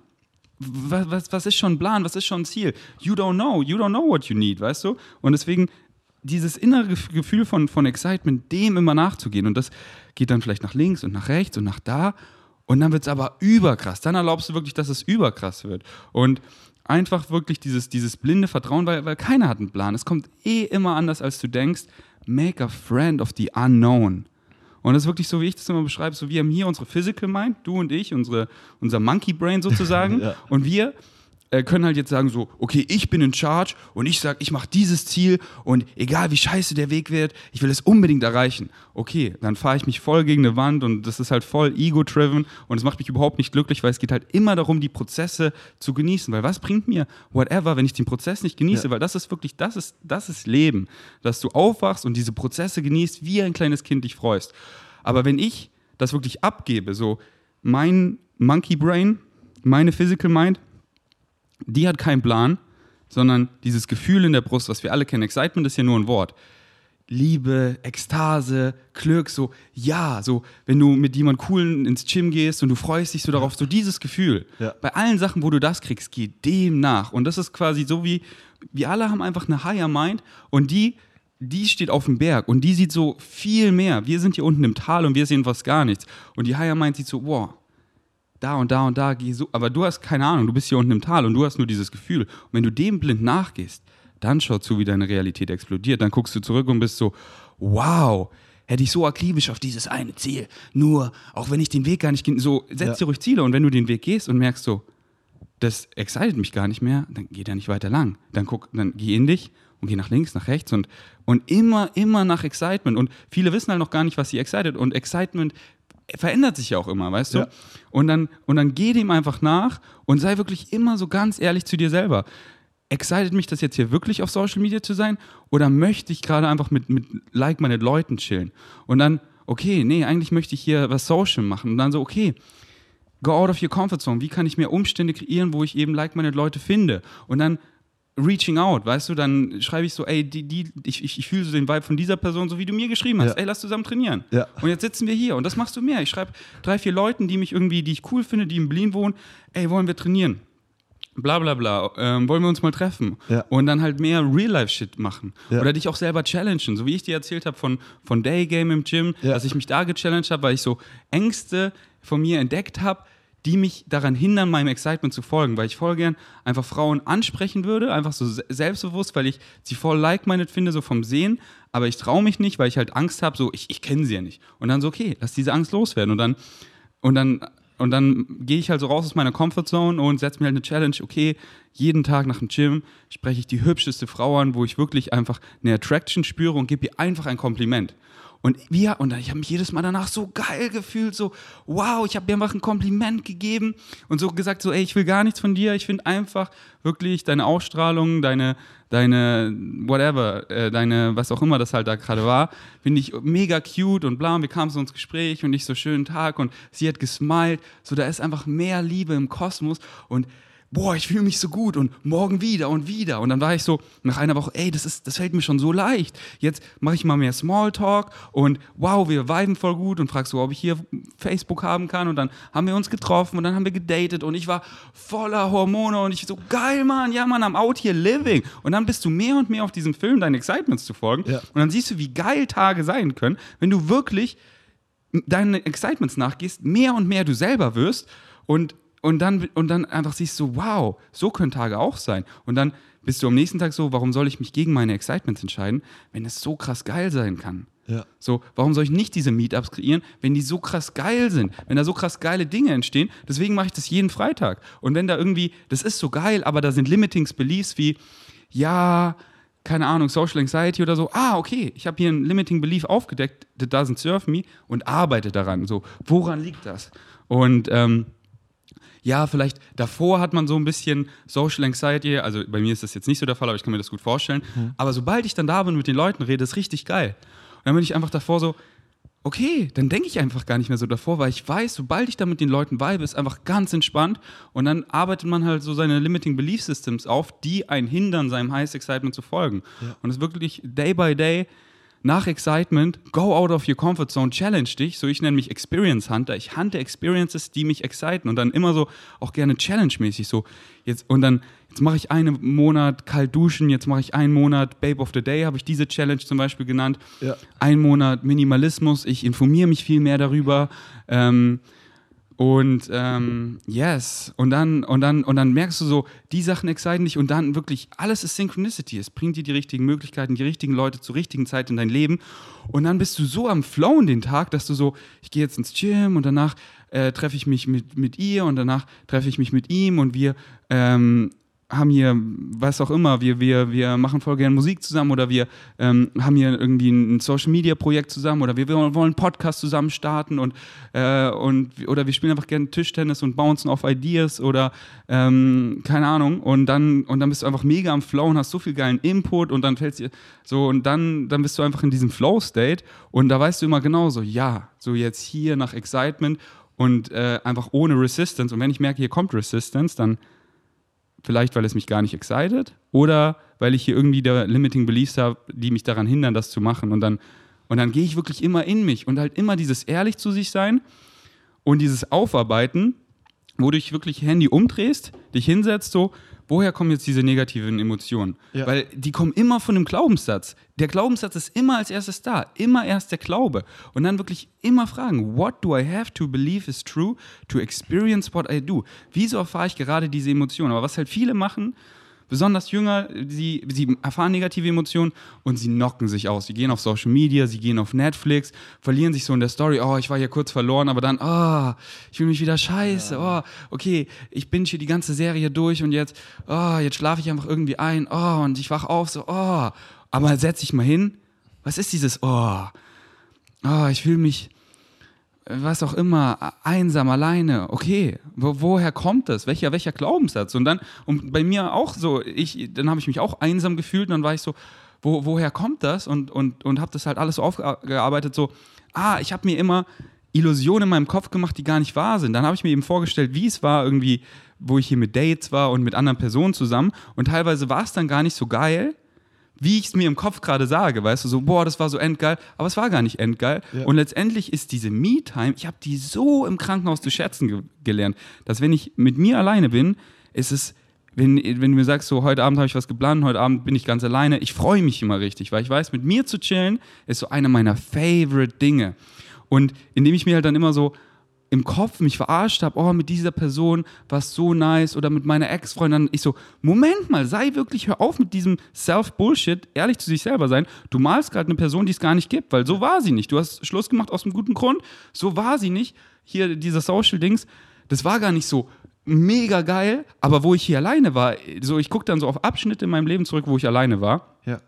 Was, was, was ist schon ein Plan? Was ist schon ein Ziel? You don't know. You don't know what you need, weißt du? Und deswegen dieses innere Gef- Gefühl von, von Excitement, dem immer nachzugehen. Und das geht dann vielleicht nach links und nach rechts und nach da. Und dann wird es aber überkrass. Dann erlaubst du wirklich, dass es überkrass wird. Und einfach wirklich dieses, dieses blinde Vertrauen, weil, weil keiner hat einen Plan. Es kommt eh immer anders, als du denkst. Make a friend of the unknown. Und das ist wirklich so, wie ich das immer beschreibe, so wir haben hier unsere Physical Mind, du und ich, unsere, unser Monkey Brain sozusagen. Ja. Und wir äh, können halt jetzt sagen so, okay, ich bin in Charge und ich sage, ich mache dieses Ziel und egal wie scheiße der Weg wird, ich will es unbedingt erreichen. Okay, dann fahre ich mich voll gegen eine Wand und das ist halt voll ego-driven und es macht mich überhaupt nicht glücklich, weil es geht halt immer darum, die Prozesse zu genießen. Weil was bringt mir whatever, wenn ich den Prozess nicht genieße? Ja. Weil das ist wirklich, das ist, das ist Leben. Dass du aufwachst und diese Prozesse genießt, wie ein kleines Kind dich freust. Aber wenn ich das wirklich abgebe, so mein Monkey Brain, meine Physical Mind, die hat keinen Plan, sondern dieses Gefühl in der Brust, was wir alle kennen. Excitement ist ja nur ein Wort. Liebe, Ekstase, Glück, so, ja, so, wenn du mit jemand coolen ins Gym gehst und du freust dich so darauf, so dieses Gefühl. Ja. Bei allen Sachen, wo du das kriegst, geh dem nach. Und das ist quasi so wie, wir alle haben einfach eine Higher Mind und die, die steht auf dem Berg und die sieht so viel mehr. Wir sind hier unten im Tal und wir sehen fast gar nichts. Und die Higher Mind sieht so, wow, da und da und da, geh so. Aber du hast keine Ahnung, du bist hier unten im Tal und du hast nur dieses Gefühl. Und wenn du dem blind nachgehst, dann schau zu, wie deine Realität explodiert. Dann guckst du zurück und bist so, wow, hätte ich so akribisch auf dieses eine Ziel. Nur, auch wenn ich den Weg gar nicht, gen- so, setz Ja. dir ruhig Ziele und wenn du den Weg gehst und merkst so, das excited mich gar nicht mehr, dann geh da nicht weiter lang. Dann guck, dann geh in dich und geh nach links, nach rechts und, und immer, immer nach Excitement. Und viele wissen halt noch gar nicht, was sie excited. Und Excitement verändert sich ja auch immer, weißt du? Ja. Und dann, und dann geh dem einfach nach und sei wirklich immer so ganz ehrlich zu dir selber. Excited mich das jetzt hier wirklich auf Social Media zu sein? Oder möchte ich gerade einfach mit, mit like-minded Leuten chillen? Und dann, okay, nee, eigentlich möchte ich hier was Social machen. Und dann so, okay, go out of your comfort zone. Wie kann ich mir Umstände kreieren, wo ich eben like-minded Leute finde? Und dann reaching out, weißt du, dann schreibe ich so, ey, die, die, ich, ich, ich fühle so den Vibe von dieser Person, so wie du mir geschrieben hast. Ja. Ey, lass zusammen trainieren. Ja. Und jetzt sitzen wir hier und das machst du mehr. Ich schreibe drei, vier Leuten, die mich irgendwie, die ich cool finde, die in Berlin wohnen, ey, wollen wir trainieren? Bla bla bla, ähm, wollen wir uns mal treffen? Ja. Und dann halt mehr Real-Life-Shit machen. Ja. Oder dich auch selber challengen. So wie ich dir erzählt habe von, von Daygame im Gym, Ja. dass ich mich da gechallenged habe, weil ich so Ängste von mir entdeckt habe, die mich daran hindern, meinem Excitement zu folgen, weil ich voll gern einfach Frauen ansprechen würde, einfach so se- selbstbewusst, weil ich sie voll like-minded finde, so vom Sehen, aber ich traue mich nicht, weil ich halt Angst habe, so, ich, ich kenne sie ja nicht. Und dann so, okay, lass diese Angst loswerden. Und dann, und dann, und dann gehe ich halt so raus aus meiner Comfortzone und setze mir halt eine Challenge, okay, jeden Tag nach dem Gym spreche ich die hübscheste Frau an, wo ich wirklich einfach eine Attraction spüre und gebe ihr einfach ein Kompliment. Und wir, und ich habe mich jedes Mal danach so geil gefühlt, so, wow, ich habe mir einfach ein Kompliment gegeben und so gesagt, so, ey, ich will gar nichts von dir, ich finde einfach wirklich deine Ausstrahlung, deine, deine, whatever, äh, deine, was auch immer das halt da gerade war, finde ich mega cute und bla, und wir kamen so ins Gespräch und ich so, schönen Tag. Und sie hat gesmiled, so, da ist einfach mehr Liebe im Kosmos. Und boah, ich fühle mich so gut und morgen wieder und wieder. Und dann war ich so nach einer Woche, ey, das, ist, das fällt mir schon so leicht. Jetzt mache ich mal mehr Smalltalk und wow, wir viben voll gut und fragst so, ob ich hier Facebook haben kann. Und dann haben wir uns getroffen und dann haben wir gedatet und ich war voller Hormone und ich so, geil, Mann, ja, Mann, I'm out here living. Und dann bist du mehr und mehr auf diesem Film deinen Excitements zu folgen. Ja. Und dann siehst du, wie geil Tage sein können, wenn du wirklich deinen Excitements nachgehst, mehr und mehr du selber wirst und, und, dann, und dann einfach siehst so, wow, so können Tage auch sein. Und dann bist du am nächsten Tag so, warum soll ich mich gegen meine Excitements entscheiden, wenn es so krass geil sein kann? Ja. So, warum soll ich nicht diese Meetups kreieren, wenn die so krass geil sind, wenn da so krass geile Dinge entstehen? Deswegen mache ich das jeden Freitag. Und wenn da irgendwie, das ist so geil, aber da sind Limiting Beliefs wie, ja, keine Ahnung, Social Anxiety oder so. Ah, okay, ich habe hier einen Limiting Belief aufgedeckt, that doesn't serve me und arbeite daran. So, woran liegt das? Und ähm, ja, vielleicht davor hat man so ein bisschen Social Anxiety, also bei mir ist das jetzt nicht so der Fall, aber ich kann mir das gut vorstellen. Aber sobald ich dann da bin und mit den Leuten rede, ist richtig geil. Und dann bin ich einfach davor so, okay, dann denke ich einfach gar nicht mehr so davor, weil ich weiß, sobald ich da mit den Leuten vibe, ist einfach ganz entspannt und dann arbeitet man halt so seine Limiting Belief Systems auf, die einen hindern, seinem Highest Excitement zu folgen. Und es ist wirklich day by day nach Excitement, go out of your comfort zone, challenge dich. So, ich nenne mich Experience Hunter. Ich hunte Experiences, die mich exciten und dann immer so auch gerne challenge-mäßig so. Jetzt, und dann, jetzt mache ich einen Monat kalt duschen, jetzt mache ich einen Monat Babe of the Day, habe ich diese Challenge zum Beispiel genannt. Ja. Ein Monat Minimalismus, ich informiere mich viel mehr darüber. Ähm, und ähm, yes, und dann, und, dann, und dann merkst du so, die Sachen exciten dich und dann wirklich, alles ist Synchronicity. Es bringt dir die richtigen Möglichkeiten, die richtigen Leute zur richtigen Zeit in dein Leben. Und dann bist du so am Flowen den Tag, dass du so, ich gehe jetzt ins Gym und danach äh, treffe ich mich mit, mit ihr und danach treffe ich mich mit ihm und wir ähm, haben hier, was auch immer, wir, wir, wir machen voll gerne Musik zusammen oder wir ähm, haben hier irgendwie ein Social Media Projekt zusammen oder wir wollen einen Podcast zusammen starten und, äh, und oder wir spielen einfach gerne Tischtennis und bouncen auf Ideas oder ähm, keine Ahnung. Und dann und dann bist du einfach mega am Flow und hast so viel geilen Input und dann fällt dir so und dann dann bist du einfach in diesem Flow State und da weißt du immer genau so ja so jetzt hier nach Excitement und äh, einfach ohne Resistance. Und wenn ich merke hier kommt Resistance dann vielleicht weil es mich gar nicht excited oder weil ich hier irgendwie der limiting beliefs habe, die mich daran hindern, das zu machen. Und dann, und dann gehe ich wirklich immer in mich und halt immer dieses ehrlich zu sich sein und dieses Aufarbeiten, wo du dich wirklich Handy umdrehst, dich hinsetzt, so, woher kommen jetzt diese negativen Emotionen? Ja. Weil die kommen immer von dem Glaubenssatz. Der Glaubenssatz ist immer als erstes da, immer erst der Glaube. Und dann wirklich immer fragen, what do I have to believe is true to experience what I do? Wieso erfahre ich gerade diese Emotionen? Aber was halt viele machen, besonders Jünger, sie, sie erfahren negative Emotionen und sie knocken sich aus. Sie gehen auf Social Media, sie gehen auf Netflix, verlieren sich so in der Story, oh, ich war hier kurz verloren, aber dann, oh, ich fühle mich wieder scheiße, oh, okay, ich bin hier die ganze Serie durch und jetzt, oh, jetzt schlafe ich einfach irgendwie ein, oh, und ich wach auf, so, oh, aber setz dich mal hin, was ist dieses, oh, oh, ich fühle mich, was auch immer, einsam, alleine, okay, wo, woher kommt das? Welcher, welcher Glaubenssatz? Und dann, und bei mir auch so, ich, dann habe ich mich auch einsam gefühlt und dann war ich so, wo, woher kommt das? Und, und, und habe das halt alles so aufgearbeitet, so, ah, ich habe mir immer Illusionen in meinem Kopf gemacht, die gar nicht wahr sind. Dann habe ich mir eben vorgestellt, wie es war irgendwie, wo ich hier mit Dates war und mit anderen Personen zusammen und teilweise war es dann gar nicht so geil, wie ich es mir im Kopf gerade sage, weißt du, so, boah, das war so endgeil, aber es war gar nicht endgeil. Ja. Und letztendlich ist diese Me-Time, ich habe die so im Krankenhaus zu schätzen ge gelernt, dass wenn ich mit mir alleine bin, ist es, wenn, wenn du mir sagst, so, heute Abend habe ich was geplant, heute Abend bin ich ganz alleine, ich freue mich immer richtig, weil ich weiß, mit mir zu chillen ist so einer meiner favorite Dinge. Und indem ich mir halt dann immer so im Kopf mich verarscht habe, oh, mit dieser Person war es so nice oder mit meiner Ex-Freundin. Ich so, Moment mal, sei wirklich, hör auf mit diesem Self-Bullshit, ehrlich zu sich selber sein. Du malst gerade eine Person, die es gar nicht gibt, weil so war sie nicht. Du hast Schluss gemacht aus einem guten Grund, so war sie nicht. Hier, dieser Social-Dings, das war gar nicht so mega geil, aber wo ich hier alleine war, so ich gucke dann so auf Abschnitte in meinem Leben zurück, wo ich alleine war Ja.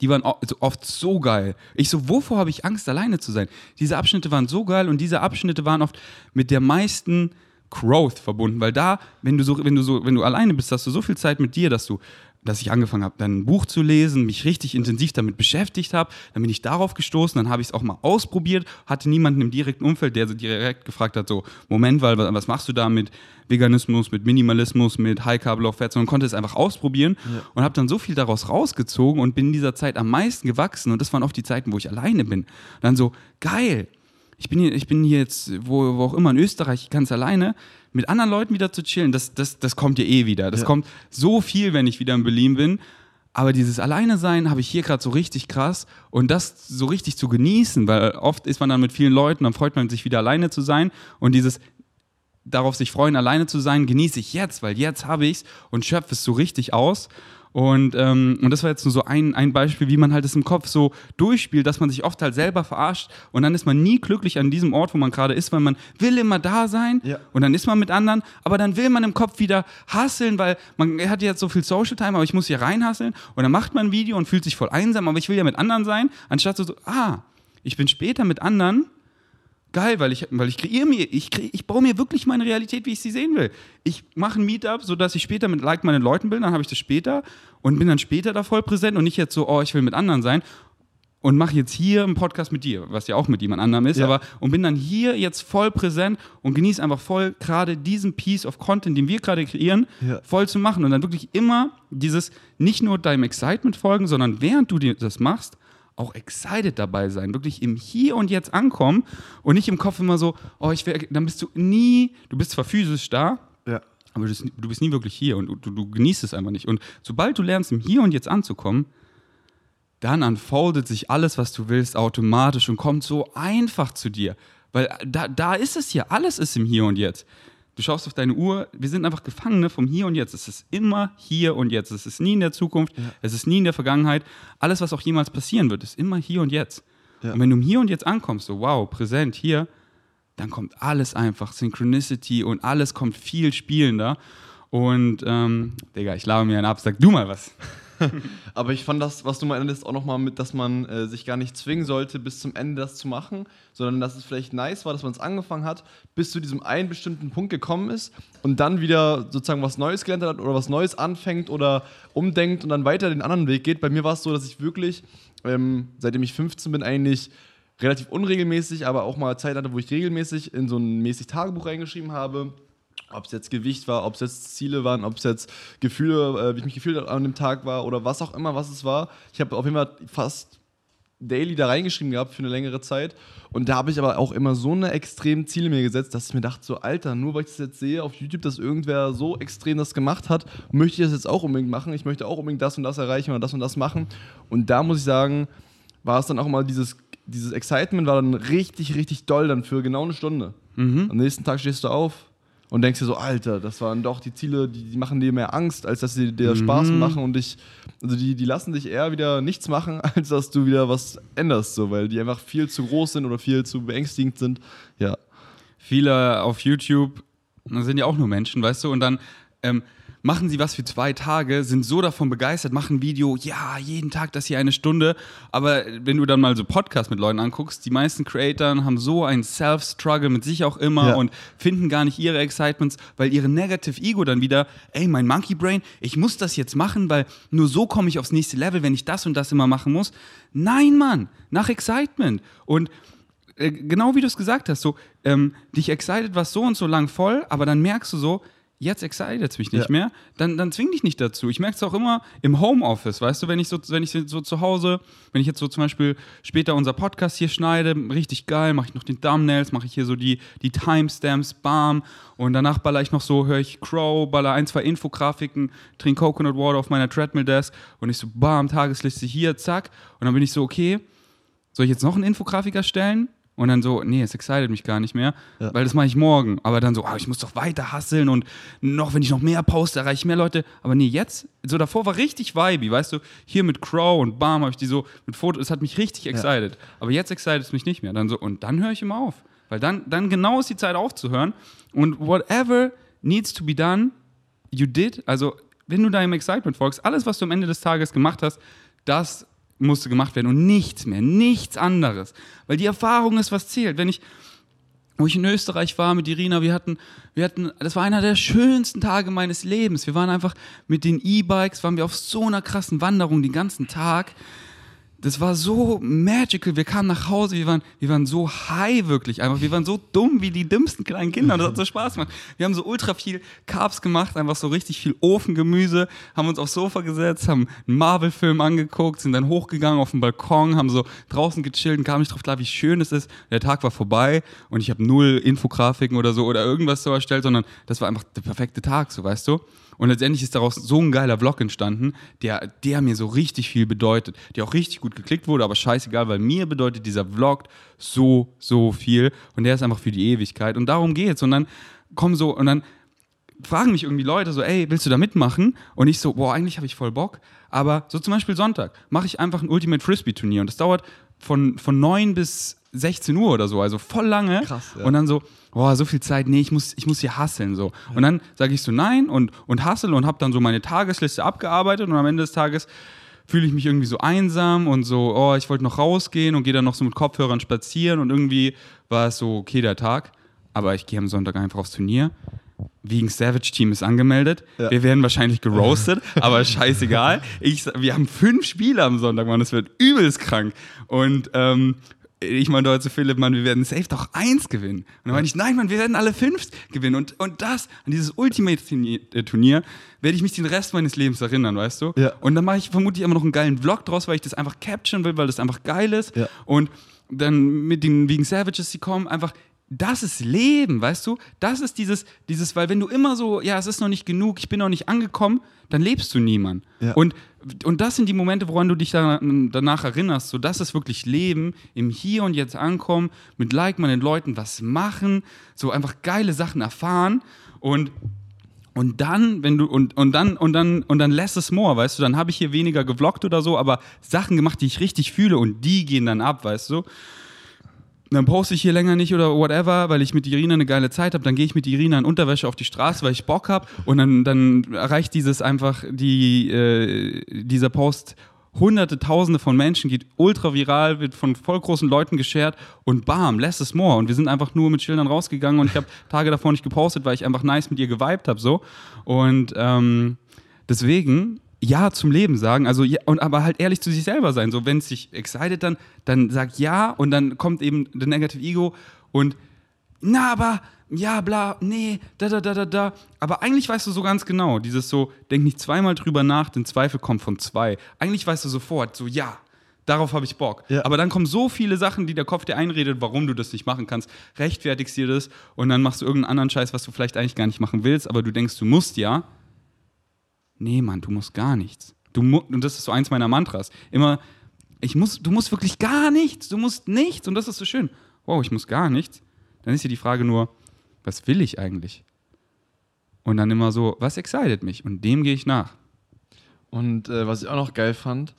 Die waren oft so geil. Ich so, wovor habe ich Angst, alleine zu sein? Diese Abschnitte waren so geil und diese Abschnitte waren oft mit der meisten Growth verbunden, weil da, wenn du so, wenn du so, wenn du alleine bist, hast du so viel Zeit mit dir, dass du dass ich angefangen habe, dann ein Buch zu lesen, mich richtig intensiv damit beschäftigt habe. Dann bin ich darauf gestoßen, dann habe ich es auch mal ausprobiert, hatte niemanden im direkten Umfeld, der so direkt gefragt hat, so, Moment, weil, was machst du da mit Veganismus, mit Minimalismus, mit High Carb Low Fat, sondern konnte es einfach ausprobieren Ja. und habe dann so viel daraus rausgezogen und bin in dieser Zeit am meisten gewachsen und das waren oft die Zeiten, wo ich alleine bin. Und dann so, geil, ich bin hier, ich bin hier jetzt, wo, wo auch immer in Österreich, es alleine, mit anderen Leuten wieder zu chillen, das, das, das kommt ja eh wieder. Das Ja. kommt so viel, wenn ich wieder in Berlin bin. Aber dieses Alleine-Sein habe ich hier gerade so richtig krass und das so richtig zu genießen, weil oft ist man dann mit vielen Leuten, dann freut man sich wieder alleine zu sein und dieses darauf sich freuen, alleine zu sein, genieße ich jetzt, weil jetzt habe ich es und schöpfe es so richtig aus. Und, ähm, und das war jetzt nur so ein, ein Beispiel, wie man halt es im Kopf so durchspielt, dass man sich oft halt selber verarscht und dann ist man nie glücklich an diesem Ort, wo man gerade ist, weil man will immer da sein Ja. und dann ist man mit anderen, aber dann will man im Kopf wieder hasseln, weil man hat jetzt so viel Social Time, aber ich muss hier reinhasseln und dann macht man ein Video und fühlt sich voll einsam, aber ich will ja mit anderen sein, anstatt so, so ah, ich bin später mit anderen geil, weil ich, weil ich kreiere mir, ich, kre, ich baue mir wirklich meine Realität, wie ich sie sehen will. Ich mache ein Meetup, sodass ich später mit like meinen Leuten bin, dann habe ich das später und bin dann später da voll präsent und nicht jetzt so, oh, ich will mit anderen sein und mache jetzt hier einen Podcast mit dir, was ja auch mit jemand anderem ist, Ja. aber und bin dann hier jetzt voll präsent und genieße einfach voll gerade diesen Piece of Content, den wir gerade kreieren, Ja. voll zu machen und dann wirklich immer dieses nicht nur deinem Excitement folgen, sondern während du dir das machst, auch excited dabei sein, wirklich im Hier und Jetzt ankommen und nicht im Kopf immer so, oh, ich wär, dann bist du nie, du bist zwar physisch da, Ja. aber du bist, du bist nie wirklich hier und du, du genießt es einfach nicht. Und sobald du lernst, im Hier und Jetzt anzukommen, dann unfoldet sich alles, was du willst, automatisch und kommt so einfach zu dir. Weil da, da ist es ja, alles ist im Hier und Jetzt. Du schaust auf deine Uhr, wir sind einfach Gefangene vom Hier und Jetzt. Es ist immer hier und jetzt. Es ist nie in der Zukunft, es ist nie in der Vergangenheit. Alles, was auch jemals passieren wird, ist immer hier und jetzt. Ja. Und wenn du im Hier und Jetzt ankommst, so wow, präsent hier, dann kommt alles einfach, Synchronicity und alles kommt viel spielender. Und, ähm, Digga, ich labe mir einen ab, sag du mal was. Aber ich fand das, was du meintest, auch nochmal mit, dass man äh, sich gar nicht zwingen sollte, bis zum Ende das zu machen, sondern dass es vielleicht nice war, dass man es angefangen hat, bis zu diesem einen bestimmten Punkt gekommen ist und dann wieder sozusagen was Neues gelernt hat oder was Neues anfängt oder umdenkt und dann weiter den anderen Weg geht. Bei mir war es so, dass ich wirklich, ähm, seitdem ich 15 bin, eigentlich relativ unregelmäßig, aber auch mal Zeit hatte, wo ich regelmäßig in so ein mäßig Tagebuch reingeschrieben habe. Ob es jetzt Gewicht war, ob es jetzt Ziele waren, ob es jetzt Gefühle, äh, wie ich mich gefühlt habe an dem Tag war oder was auch immer, was es war. Ich habe auf jeden Fall fast daily da reingeschrieben gehabt für eine längere Zeit. Und da habe ich aber auch immer so eine extremen Ziele mir gesetzt, dass ich mir dachte, so Alter, nur weil ich das jetzt sehe auf YouTube, dass irgendwer so extrem das gemacht hat, möchte ich das jetzt auch unbedingt machen. Ich möchte auch unbedingt das und das erreichen oder das und das machen. Und da muss ich sagen, war es dann auch immer dieses, dieses Excitement war dann richtig, richtig doll dann für genau eine Stunde. Am nächsten Tag stehst du auf und denkst dir so, Alter, das waren doch die Ziele, die, die machen dir mehr Angst, als dass sie dir Spaß machen und dich, also die, die lassen dich eher wieder nichts machen, als dass du wieder was änderst, so, weil die einfach viel zu groß sind oder viel zu beängstigend sind. Ja. viele auf YouTube sind ja auch nur Menschen, weißt du, und dann ähm, machen sie was für zwei Tage, sind so davon begeistert, machen ein Video, ja, jeden Tag das hier eine Stunde, aber wenn du dann mal so Podcasts mit Leuten anguckst, die meisten Creatoren haben so einen Self-Struggle mit sich auch immer Ja. und finden gar nicht ihre Excitements, weil ihre Negative Ego dann wieder, ey, mein Monkey Brain, ich muss das jetzt machen, weil nur so komme ich aufs nächste Level, wenn ich das und das immer machen muss. Nein, Mann, nach Excitement. Und äh, genau wie du es gesagt hast, so, ähm, dich excited was so und so lang voll, aber dann merkst du so, jetzt excited es mich nicht Ja. mehr, dann, dann zwing dich nicht dazu. Ich merke es auch immer im Homeoffice, weißt du, wenn ich so, wenn ich so zu Hause, wenn ich jetzt so zum Beispiel später unser Podcast hier schneide, richtig geil, mache ich noch den Thumbnails, mache ich hier so die, die Timestamps, bam, und danach baller ich noch so, höre ich Crow, baller ein, zwei Infografiken, trinke Coconut Water auf meiner Treadmill Desk und ich so, bam, Tagesliste hier, zack, und dann bin ich so, okay, soll ich jetzt noch einen Infografik erstellen? Und dann so, nee, es excited mich gar nicht mehr, Ja. weil das mache ich morgen. Aber dann so, ah, ich muss doch weiter hasseln und noch, wenn ich noch mehr poste, erreiche ich mehr Leute. Aber nee, jetzt, so davor war richtig vibey, weißt du, hier mit Crow und Bam habe ich die so mit Fotos, es hat mich richtig excited. Aber jetzt excited es mich nicht mehr. Dann so, und dann höre ich immer auf. Weil dann, dann genau ist die Zeit aufzuhören und whatever needs to be done, you did. Also, wenn du deinem Excitement folgst, alles, was du am Ende des Tages gemacht hast, das musste gemacht werden und nichts mehr, nichts anderes. Weil die Erfahrung ist, was zählt. Wenn ich, wo ich in Österreich war mit Irina, wir hatten, wir hatten, das war einer der schönsten Tage meines Lebens. Wir waren einfach mit den E-Bikes, waren wir auf so einer krassen Wanderung den ganzen Tag. Das war so magical. Wir kamen nach Hause, wir waren, wir waren so high wirklich einfach. Wir waren so dumm wie die dümmsten kleinen Kinder. Das hat so Spaß gemacht. Wir haben so ultra viel Carbs gemacht, einfach so richtig viel Ofengemüse, haben uns aufs Sofa gesetzt, haben einen Marvel-Film angeguckt, sind dann hochgegangen auf den Balkon, haben so draußen gechillt und kamen nicht drauf klar, wie schön es ist. Der Tag war vorbei und ich habe null Infografiken oder so oder irgendwas so erstellt, sondern das war einfach der perfekte Tag, so weißt du. Und letztendlich ist daraus so ein geiler Vlog entstanden, der, der mir so richtig viel bedeutet, der auch richtig gut geklickt wurde, aber scheißegal, weil mir bedeutet dieser Vlog so, so viel und der ist einfach für die Ewigkeit und darum geht's. Und dann kommen so, und dann fragen mich irgendwie Leute so, ey, willst du da mitmachen? Und ich so, boah, eigentlich habe ich voll Bock. Aber so zum Beispiel Sonntag mache ich einfach ein Ultimate Frisbee Turnier und das dauert von, von 9 bis 16 Uhr oder so, also voll lange. Krass, ja. Und dann so, boah, so viel Zeit, nee, ich muss, ich muss hier hasseln so. Und dann sage ich so nein und, und hassel und habe dann so meine Tagesliste abgearbeitet und am Ende des Tages fühle ich mich irgendwie so einsam und so, oh, ich wollte noch rausgehen und gehe dann noch so mit Kopfhörern spazieren und irgendwie war es so, okay, der Tag. Aber ich gehe am Sonntag einfach aufs Turnier. Wegen Savage Team ist angemeldet. Ja. Wir werden wahrscheinlich geroastet, aber scheißegal. Ich, wir haben fünf Spiele am Sonntag, Mann. Das wird übelst krank. Und ähm, ich meinte heute zu Philipp, Mann, wir werden safe doch eins gewinnen. Und dann meinte ich, nein, Mann, wir werden alle fünf gewinnen. Und, und das, an dieses Ultimate-Turnier, werde ich mich den Rest meines Lebens erinnern, weißt du? Ja. Und dann mache ich vermutlich immer noch einen geilen Vlog draus, weil ich das einfach capturen will, weil das einfach geil ist. Ja. Und dann mit den wegen Savages, die kommen, einfach, das ist Leben, weißt du? Das ist dieses, dieses, weil wenn du immer so, ja, es ist noch nicht genug, ich bin noch nicht angekommen, dann lebst du niemand. Ja. Und, und das sind die Momente, woran du dich da, danach erinnerst. So, das ist wirklich Leben, im Hier und Jetzt ankommen, mit Like man den Leuten was machen, so einfach geile Sachen erfahren und und dann, wenn du, und, und dann, und dann, und dann less is more, weißt du, dann habe ich hier weniger gevloggt oder so, aber Sachen gemacht, die ich richtig fühle und die gehen dann ab, weißt du. Dann poste ich hier länger nicht oder whatever, weil ich mit Irina eine geile Zeit habe. Dann gehe ich mit Irina in Unterwäsche auf die Straße, weil ich Bock habe. Und dann, dann erreicht dieses einfach die, äh, dieser Post hunderte, tausende von Menschen, geht ultra viral, wird von voll großen Leuten geshared und bam, less is more. Und wir sind einfach nur mit Schildern rausgegangen und ich habe Tage davor nicht gepostet, weil ich einfach nice mit ihr geweibt habe so. Und ähm, deswegen ja zum Leben sagen, also ja, und aber halt ehrlich zu sich selber sein. So, wenn es dich excited, dann, dann sag ja und dann kommt eben der Negative Ego und na, aber ja, bla, nee, da, da, da, da, da. Aber eigentlich weißt du so ganz genau, dieses so, denk nicht zweimal drüber nach, denn Zweifel kommt von zwei. Eigentlich weißt du sofort, so, ja, darauf habe ich Bock. Ja. Aber dann kommen so viele Sachen, die der Kopf dir einredet, warum du das nicht machen kannst, rechtfertigst dir das und dann machst du irgendeinen anderen Scheiß, was du vielleicht eigentlich gar nicht machen willst, aber du denkst, du musst ja. Nee, Mann, du musst gar nichts. Du und das ist so eins meiner Mantras. Immer, ich muss, du musst wirklich gar nichts, du musst nichts und das ist so schön. Wow, ich muss gar nichts. Dann ist hier die Frage nur, was will ich eigentlich? Und dann immer so, was excited mich? Und dem gehe ich nach. Und äh, was ich auch noch geil fand,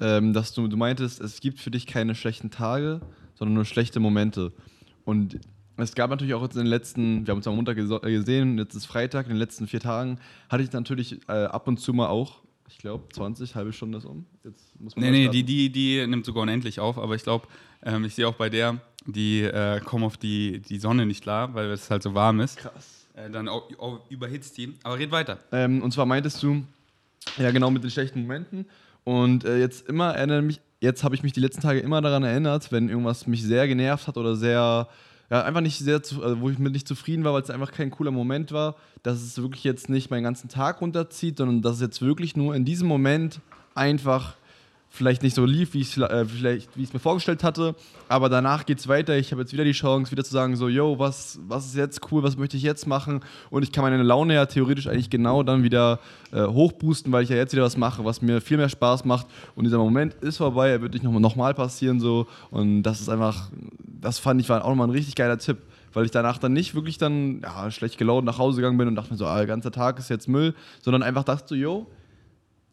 ähm, dass du, du meintest, es gibt für dich keine schlechten Tage, sondern nur schlechte Momente. Und es gab natürlich auch jetzt in den letzten, wir haben uns am Montag äh, gesehen, jetzt ist Freitag, in den letzten vier Tagen hatte ich natürlich äh, ab und zu mal auch, ich glaube, 20, halbe Stunde ist um. Jetzt muss man Nee, nee, die, die, die nimmt sogar unendlich auf, aber ich glaube, ähm, ich sehe auch bei der, die äh, kommen auf die, die Sonne nicht klar, weil es halt so warm ist. Krass. Äh, dann au- au- überhitzt die. Aber red weiter. Ähm, und zwar meintest du, ja genau mit den schlechten Momenten. Und äh, jetzt immer erinnere mich, jetzt habe ich mich die letzten Tage immer daran erinnert, wenn irgendwas mich sehr genervt hat oder sehr, ja, einfach nicht sehr, zu, also wo ich mit nicht zufrieden war, weil es einfach kein cooler Moment war, dass es wirklich jetzt nicht meinen ganzen Tag runterzieht, sondern dass es jetzt wirklich nur in diesem Moment einfach vielleicht nicht so lief, wie ich es äh, wie ich es mir vorgestellt hatte, aber danach geht es weiter. Ich habe jetzt wieder die Chance, wieder zu sagen, so, yo, was, was ist jetzt cool, was möchte ich jetzt machen? Und ich kann meine Laune ja theoretisch eigentlich genau dann wieder äh, hochboosten, weil ich ja jetzt wieder was mache, was mir viel mehr Spaß macht. Und dieser Moment ist vorbei, er wird nicht nochmal noch mal passieren, so. Und das ist einfach das fand ich war auch nochmal ein richtig geiler Tipp, weil ich danach dann nicht wirklich dann ja, schlecht gelaunt nach Hause gegangen bin und dachte mir so, ah, der ganze Tag ist jetzt Müll, sondern einfach dachte so, yo,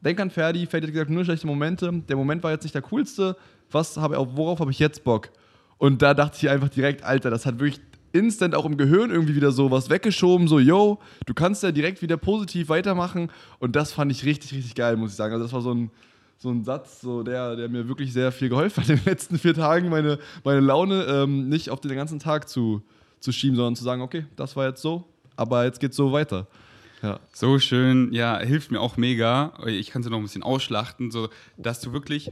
denk an Ferdi, Ferdi hat gesagt, nur schlechte Momente, der Moment war jetzt nicht der coolste, was habe worauf habe ich jetzt Bock? Und da dachte ich einfach direkt, Alter, das hat wirklich instant auch im Gehirn irgendwie wieder so was weggeschoben, so, yo, du kannst ja direkt wieder positiv weitermachen. Und das fand ich richtig, richtig geil, muss ich sagen. Also das war so ein, so ein Satz, so der, der mir wirklich sehr viel geholfen hat in den letzten vier Tagen, meine, meine Laune ähm, nicht auf den ganzen Tag zu, zu schieben, sondern zu sagen, okay, das war jetzt so, aber jetzt geht's so weiter. Ja. So schön, ja, hilft mir auch mega. Ich kann es noch ein bisschen ausschlachten, so dass du wirklich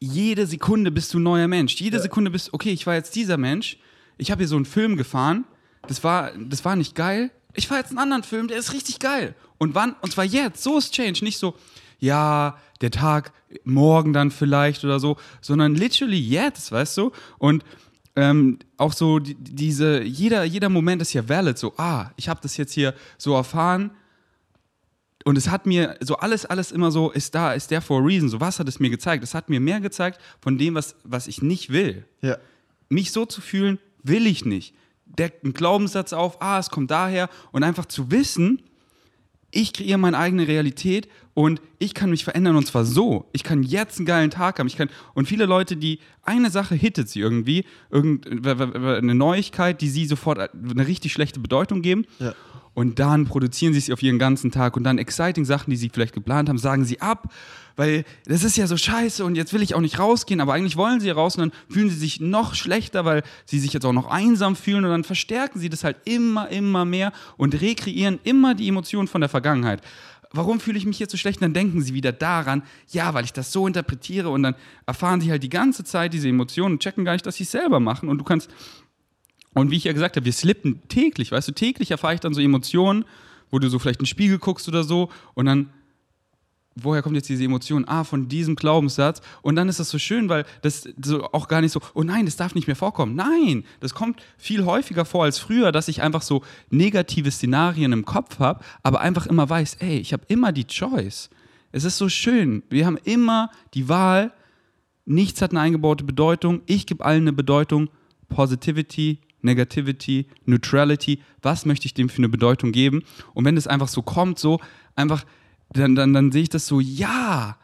jede Sekunde bist du ein neuer Mensch. Jede ja. Sekunde bist, okay, ich war jetzt dieser Mensch. Ich habe hier so einen Film gefahren. Das war, das war nicht geil. Ich fahre jetzt einen anderen Film, der ist richtig geil. Und wann? Und zwar jetzt. So ist Change. Nicht so, ja, der Tag morgen dann vielleicht oder so, sondern literally jetzt, weißt du? Und ähm, auch so die, diese, jeder, jeder Moment ist ja valid, so, ah, ich habe das jetzt hier so erfahren und es hat mir so alles, alles immer so, ist da, ist der for a reason, so was hat es mir gezeigt? Es hat mir mehr gezeigt von dem, was, was ich nicht will. Ja. Mich so zu fühlen, will ich nicht. Deckt einen Glaubenssatz auf, ah, es kommt daher und einfach zu wissen, ich kreiere meine eigene Realität und ich kann mich verändern und zwar so. Ich kann jetzt einen geilen Tag haben. Ich kann, und viele Leute, die eine Sache hittet sie irgendwie, irgendeine Neuigkeit, die sie sofort eine richtig schlechte Bedeutung geben. Ja. Und dann produzieren sie es auf ihren ganzen Tag und dann exciting Sachen, die sie vielleicht geplant haben, sagen sie ab, weil das ist ja so scheiße und jetzt will ich auch nicht rausgehen, aber eigentlich wollen sie raus und dann fühlen sie sich noch schlechter, weil sie sich jetzt auch noch einsam fühlen und dann verstärken sie das halt immer, immer mehr und rekreieren immer die Emotionen von der Vergangenheit. Warum fühle ich mich jetzt so schlecht? Und dann denken sie wieder daran, ja, weil ich das so interpretiere und dann erfahren sie halt die ganze Zeit diese Emotionen und checken gar nicht, dass sie es selber machen und du kannst und wie ich ja gesagt habe, wir slippen täglich, weißt du, täglich erfahre ich dann so Emotionen, wo du so vielleicht in den Spiegel guckst oder so und dann, woher kommt jetzt diese Emotion? Ah, von diesem Glaubenssatz. Und dann ist das so schön, weil das so auch gar nicht so, oh nein, das darf nicht mehr vorkommen. Nein, das kommt viel häufiger vor als früher, dass ich einfach so negative Szenarien im Kopf habe, aber einfach immer weiß, ey, ich habe immer die Choice. Es ist so schön. Wir haben immer die Wahl. Nichts hat eine eingebaute Bedeutung. Ich gebe allen eine Bedeutung. Positivity, Negativity, Neutrality, was möchte ich dem für eine Bedeutung geben? Und wenn es einfach so kommt, so einfach, dann, dann, dann sehe ich das so, ja,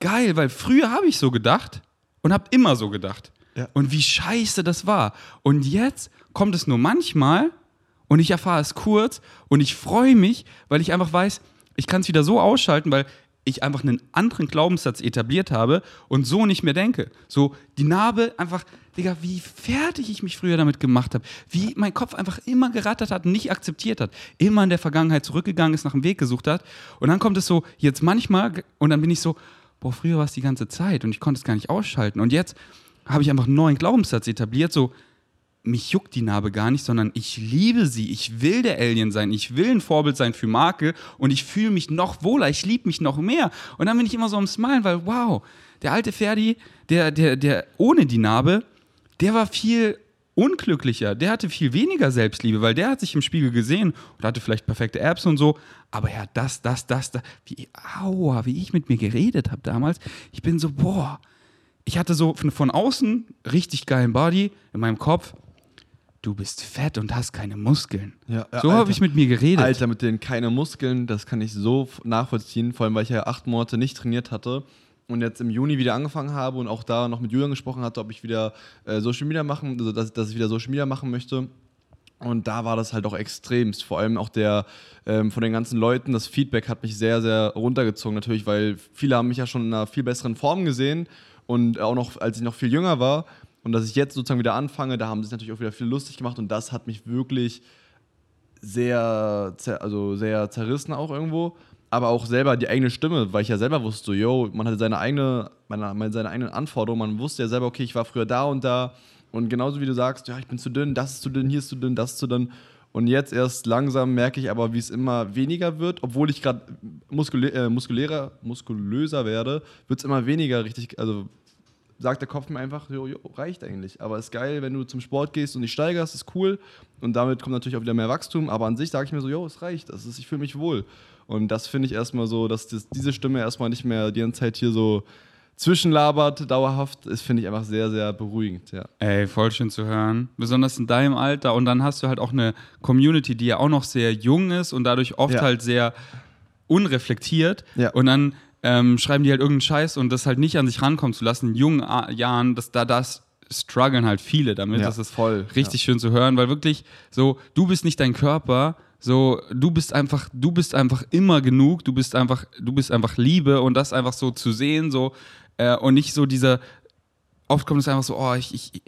geil, weil früher habe ich so gedacht und habe immer so gedacht. Ja. Und wie scheiße das war. Und jetzt kommt es nur manchmal und ich erfahre es kurz und ich freue mich, weil ich einfach weiß, ich kann es wieder so ausschalten, weil ich einfach einen anderen Glaubenssatz etabliert habe und so nicht mehr denke. So die Narbe einfach, Digga, wie fertig ich mich früher damit gemacht habe. Wie mein Kopf einfach immer gerattert hat und nicht akzeptiert hat. Immer in der Vergangenheit zurückgegangen ist, nach einem Weg gesucht hat. Und dann kommt es so, jetzt manchmal, und dann bin ich so, boah, früher war es die ganze Zeit und ich konnte es gar nicht ausschalten. Und jetzt habe ich einfach einen neuen Glaubenssatz etabliert, so, mich juckt die Narbe gar nicht, sondern ich liebe sie. Ich will der Alien sein. Ich will ein Vorbild sein für Marke und ich fühle mich noch wohler. Ich liebe mich noch mehr. Und dann bin ich immer so am Smilen, weil wow, der alte Ferdi, der, der, der ohne die Narbe, der war viel unglücklicher. Der hatte viel weniger Selbstliebe, weil der hat sich im Spiegel gesehen und hatte vielleicht perfekte Apps und so. Aber ja, das, das, das, das, wie, aua, wie ich mit mir geredet habe damals. Ich bin so, boah, ich hatte so von, von außen richtig geilen Body in meinem Kopf du bist fett und hast keine Muskeln. Ja, so habe ich mit mir geredet. Alter, mit denen keine Muskeln, das kann ich so nachvollziehen, vor allem weil ich ja acht Monate nicht trainiert hatte und jetzt im Juni wieder angefangen habe und auch da noch mit Julian gesprochen hatte, ob ich wieder äh, Social Media machen, also dass, dass ich wieder Social Media machen möchte. Und da war das halt auch extremst. Vor allem auch der ähm, von den ganzen Leuten, das Feedback hat mich sehr, sehr runtergezogen, natürlich, weil viele haben mich ja schon in einer viel besseren Form gesehen und auch noch, als ich noch viel jünger war. Und dass ich jetzt sozusagen wieder anfange, da haben sich natürlich auch wieder viel lustig gemacht und das hat mich wirklich sehr, also sehr zerrissen auch irgendwo. Aber auch selber die eigene Stimme, weil ich ja selber wusste, yo, man hatte seine eigene, meine, seine eigenen Anforderungen, man wusste ja selber, okay, ich war früher da und da. Und genauso wie du sagst, ja, ich bin zu dünn, das ist zu dünn, hier ist zu dünn, das ist zu dünn. Und jetzt erst langsam merke ich aber, wie es immer weniger wird, obwohl ich gerade muskulä äh, muskulärer, muskulöser werde, wird es immer weniger richtig, also sagt der Kopf mir einfach, jo, jo, reicht eigentlich. Aber ist geil, wenn du zum Sport gehst und dich steigerst, ist cool. Und damit kommt natürlich auch wieder mehr Wachstum. Aber an sich sage ich mir so, jo, es reicht. Das ist, ich fühle mich wohl. Und das finde ich erstmal so, dass das, diese Stimme erstmal nicht mehr die ganze Zeit hier so zwischenlabert dauerhaft, ist, finde ich einfach sehr, sehr beruhigend, ja. Ey, voll schön zu hören. Besonders in deinem Alter. Und dann hast du halt auch eine Community, die ja auch noch sehr jung ist und dadurch oft Ja. halt sehr unreflektiert. Ja. Und dann ähm, schreiben die halt irgendeinen Scheiß und das halt nicht an sich rankommen zu lassen in jungen A Jahren, das, da das strugglen halt viele damit. Ja, das ist voll, richtig schön zu hören, weil wirklich so, du bist nicht dein Körper, so, du bist einfach, du bist einfach immer genug, du bist einfach, du bist einfach Liebe und das einfach so zu sehen, so, äh, und nicht so dieser, oft kommt es einfach so, oh, ich, ich,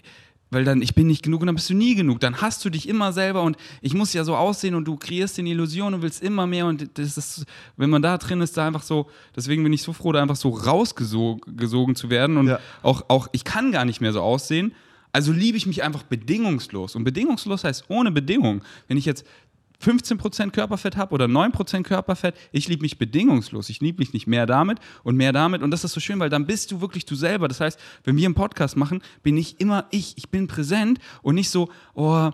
weil dann, ich bin nicht genug und dann bist du nie genug. Dann hast du dich immer selber und ich muss ja so aussehen und du kreierst den Illusion und willst immer mehr und das ist, wenn man da drin ist, da einfach so, deswegen bin ich so froh, da einfach so rausgesogen gesogen zu werden und Ja. auch, auch, ich kann gar nicht mehr so aussehen. Also liebe ich mich einfach bedingungslos. Und bedingungslos heißt ohne Bedingung. Wenn ich jetzt 15% Körperfett habe oder 9% Körperfett, ich liebe mich bedingungslos. Ich liebe mich nicht mehr damit und mehr damit. Und das ist so schön, weil dann bist du wirklich du selber. Das heißt, wenn wir einen Podcast machen, bin ich immer ich. Ich bin präsent und nicht so, oh,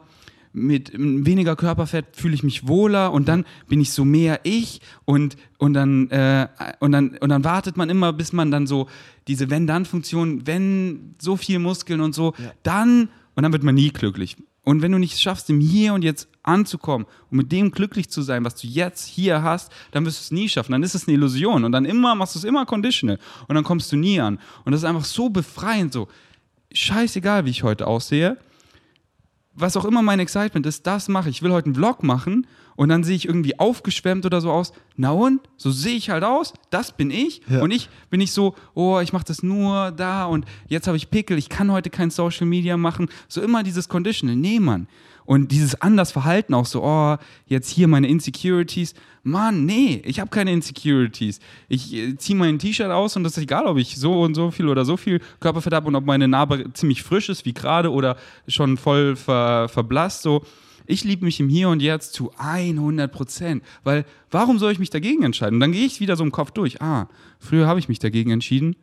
mit weniger Körperfett fühle ich mich wohler und dann bin ich so mehr ich und, und, dann, äh, und, dann, und dann wartet man immer, bis man dann so diese Wenn-Dann-Funktion, wenn so viel Muskeln und so, dann und dann wird man nie glücklich. Und wenn du nicht schaffst, im Hier und Jetzt anzukommen und mit dem glücklich zu sein, was du jetzt hier hast, dann wirst du es nie schaffen. Dann ist es eine Illusion und dann immer machst du es immer conditional und dann kommst du nie an. Und das ist einfach so befreiend, so scheißegal, wie ich heute aussehe was auch immer mein Excitement ist, das mache ich. Ich will heute einen Vlog machen und dann sehe ich irgendwie aufgeschwemmt oder so aus. Na und? So sehe ich halt aus. Das bin ich. Ja. Und ich bin nicht so, oh, ich mache das nur da und jetzt habe ich Pickel, ich kann heute kein Social Media machen. So immer dieses Conditional. Nee, Mann. Und dieses anders Verhalten auch so, oh, jetzt hier meine Insecurities. Mann, nee, ich habe keine Insecurities. Ich äh, ziehe mein T-Shirt aus und das ist egal, ob ich so und so viel oder so viel Körperfett habe und ob meine Narbe ziemlich frisch ist wie gerade oder schon voll ver, verblasst. So, ich liebe mich im Hier und Jetzt zu 100 Prozent. Weil warum soll ich mich dagegen entscheiden? Und dann gehe ich wieder so im Kopf durch. Ah, früher habe ich mich dagegen entschieden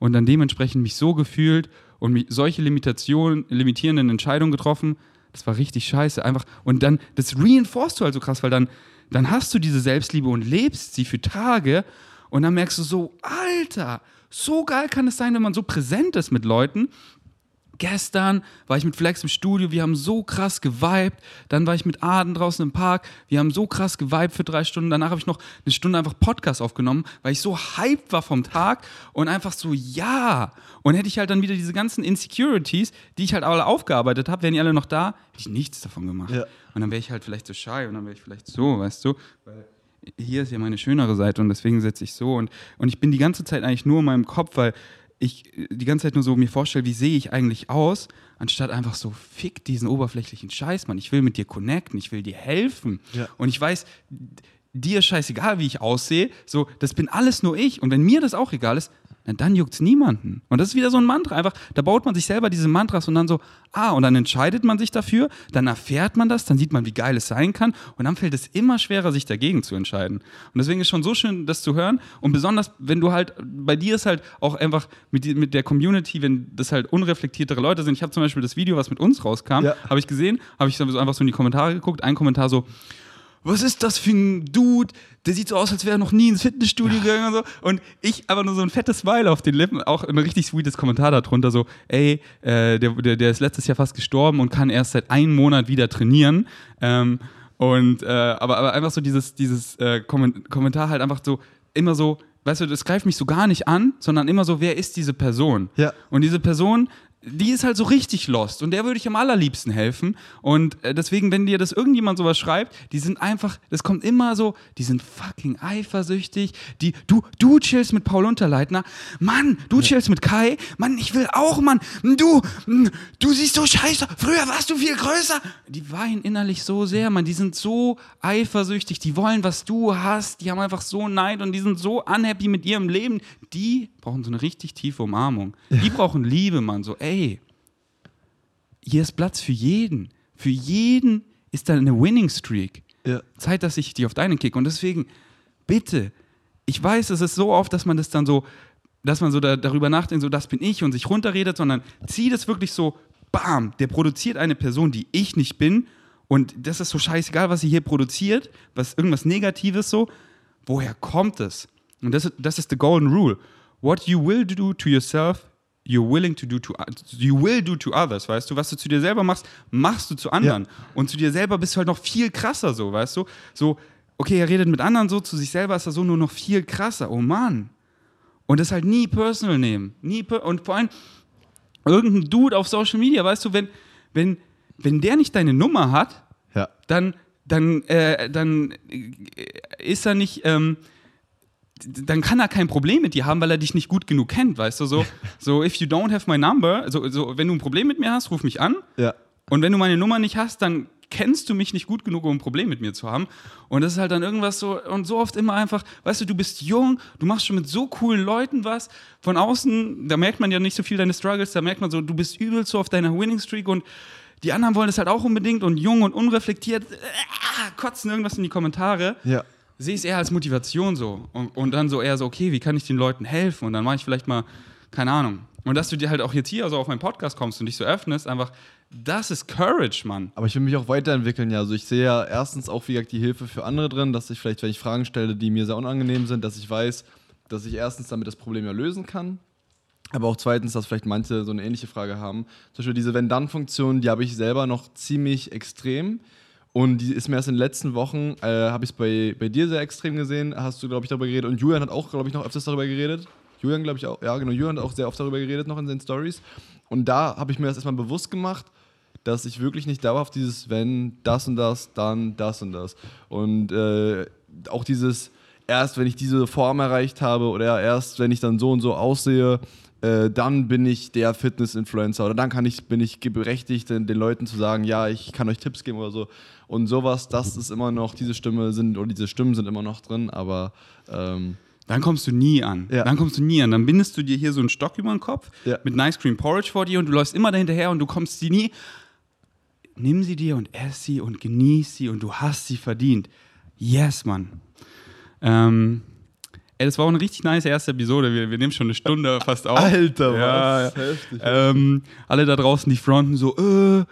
und dann dementsprechend mich so gefühlt und mich solche Limitationen, limitierenden Entscheidungen getroffen. Das war richtig scheiße. Einfach. Und dann, das reinforcest du halt so krass, weil dann, dann hast du diese Selbstliebe und lebst sie für Tage und dann merkst du so, Alter, so geil kann es sein, wenn man so präsent ist mit Leuten. Gestern war ich mit Flex im Studio, wir haben so krass geweibt. Dann war ich mit Aden draußen im Park, wir haben so krass geweibt für drei Stunden. Danach habe ich noch eine Stunde einfach Podcast aufgenommen, weil ich so hyped war vom Tag und einfach so, ja. Und hätte ich halt dann wieder diese ganzen Insecurities, die ich halt alle aufgearbeitet habe, wären die alle noch da, hätte ich nichts davon gemacht. Ja. Und dann wäre ich halt vielleicht so shy und dann wäre ich vielleicht so, weißt du? Weil hier ist ja meine schönere Seite und deswegen setze ich so. Und, und ich bin die ganze Zeit eigentlich nur in meinem Kopf, weil ich die ganze Zeit nur so mir vorstelle, wie sehe ich eigentlich aus, anstatt einfach so, fick diesen oberflächlichen Scheiß, Mann. Ich will mit dir connecten, ich will dir helfen. Ja. Und ich weiß, dir ist scheißegal, wie ich aussehe. So, das bin alles nur ich. Und wenn mir das auch egal ist, dann juckt es niemanden. Und das ist wieder so ein Mantra. Einfach, da baut man sich selber diese Mantras und dann so, ah, und dann entscheidet man sich dafür, dann erfährt man das, dann sieht man, wie geil es sein kann. Und dann fällt es immer schwerer, sich dagegen zu entscheiden. Und deswegen ist schon so schön, das zu hören. Und besonders, wenn du halt, bei dir ist halt auch einfach mit, die, mit der Community, wenn das halt unreflektiertere Leute sind. Ich habe zum Beispiel das Video, was mit uns rauskam, Ja. habe ich gesehen, habe ich so einfach so in die Kommentare geguckt. Ein Kommentar so, was ist das für ein Dude? Der sieht so aus, als wäre er noch nie ins Fitnessstudio gegangen und so. Und ich aber nur so ein fettes Smile auf den Lippen, auch ein richtig sweetes Kommentar darunter, so, ey, äh, der, der, der ist letztes Jahr fast gestorben und kann erst seit einem Monat wieder trainieren. Ähm, und äh, aber, aber einfach so dieses, dieses äh, Kommen- Kommentar halt einfach so, immer so, weißt du, das greift mich so gar nicht an, sondern immer so, wer ist diese Person? Ja. Und diese Person, die ist halt so richtig lost und der würde ich am allerliebsten helfen. Und äh, deswegen, wenn dir das irgendjemand sowas schreibt, die sind einfach, das kommt immer so, die sind fucking eifersüchtig. Die, du, du chillst mit Paul Unterleitner. Mann, du chillst mit Kai. Mann, ich will auch, Mann. Du, du siehst so scheiße. Früher warst du viel größer. Die weinen innerlich so sehr, Mann. Die sind so eifersüchtig. Die wollen, was du hast. Die haben einfach so Neid und die sind so unhappy mit ihrem Leben. Die brauchen so eine richtig tiefe Umarmung. Die brauchen Liebe, Mann. So, ey, hier ist Platz für jeden. Für jeden ist da eine Winning Streak. Ja. Zeit, dass ich die auf deinen kick. Und deswegen, bitte, ich weiß, es ist so oft, dass man das dann so, dass man so da, darüber nachdenkt, so das bin ich und sich runterredet, sondern zieh das wirklich so, bam, der produziert eine Person, die ich nicht bin. Und das ist so scheißegal, was sie hier produziert, was irgendwas Negatives so. Woher kommt es? Und das, das ist the golden rule. what you will do to yourself, you're willing to do to you will do to others, weißt du, was du zu dir selber machst, machst du zu anderen und zu dir selber bist du halt noch viel krasser so, weißt du? So okay, er redet mit anderen so, zu sich selber ist er so nur noch viel krasser. Oh Mann. Und das halt nie personal nehmen, nie per und vor allem irgendein Dude auf Social Media, weißt du, wenn wenn wenn der nicht deine Nummer hat, Ja. dann, dann, äh, dann äh, ist er nicht, ähm, dann kann er kein Problem mit dir haben, weil er dich nicht gut genug kennt, weißt du, so, so if you don't have my number, so, so, wenn du ein Problem mit mir hast, ruf mich an Ja. und wenn du meine Nummer nicht hast, dann kennst du mich nicht gut genug, um ein Problem mit mir zu haben. Und das ist halt dann irgendwas so, und so oft immer einfach, weißt du, du bist jung, du machst schon mit so coolen Leuten was. Von außen, da merkt man ja nicht so viel deine Struggles, da merkt man so, du bist übel so auf deiner Winning Streak und die anderen wollen es halt auch unbedingt und jung und unreflektiert, äh, kotzen irgendwas in die Kommentare. Ja. Sehe ich es eher als Motivation so. Und, und dann so eher so, okay, wie kann ich den Leuten helfen? Und dann mache ich vielleicht mal, keine Ahnung. Und dass du dir halt auch jetzt hier so auf meinen Podcast kommst und dich so öffnest, einfach, das ist Courage, Mann. Aber ich will mich auch weiterentwickeln, ja. Also ich sehe ja erstens auch, wie gesagt, die Hilfe für andere drin, dass ich vielleicht, wenn ich Fragen stelle, die mir sehr unangenehm sind, dass ich weiß, dass ich erstens damit das Problem ja lösen kann. Aber auch zweitens, dass vielleicht manche so eine ähnliche Frage haben. Zum Beispiel diese Wenn-Dann-Funktion, die habe ich selber noch ziemlich extrem. Und die ist mir erst in den letzten Wochen, äh, habe ich es bei, bei dir sehr extrem gesehen, hast du, glaube ich, darüber geredet. Und Julian hat auch, glaube ich, noch öfters darüber geredet. Julian, glaube ich, auch. Ja, genau. Julian hat auch sehr oft darüber geredet, noch in seinen Stories. Und da habe ich mir das erstmal bewusst gemacht, dass ich wirklich nicht dauerhaft dieses, wenn das und das, dann das und das. Und äh, auch dieses, erst wenn ich diese Form erreicht habe oder erst wenn ich dann so und so aussehe, äh, dann bin ich der Fitness-Influencer oder dann kann ich, bin ich berechtigt, den, den Leuten zu sagen, ja, ich kann euch Tipps geben oder so. Und sowas, das ist immer noch, diese Stimme sind, oder diese Stimmen sind immer noch drin, aber ähm, Dann kommst du nie an. Ja. Dann kommst du nie an. Dann bindest du dir hier so einen Stock über den Kopf Ja. mit Nice Cream Porridge vor dir und du läufst immer dahinterher und du kommst sie nie. Nimm sie dir und ess sie und genieß sie und du hast sie verdient. Yes, Mann. Ähm, ey, das war auch eine richtig nice erste Episode. Wir, wir nehmen schon eine Stunde fast auf. Alter, was? ja. Heftig. Ähm, alle da draußen, die fronten so, äh,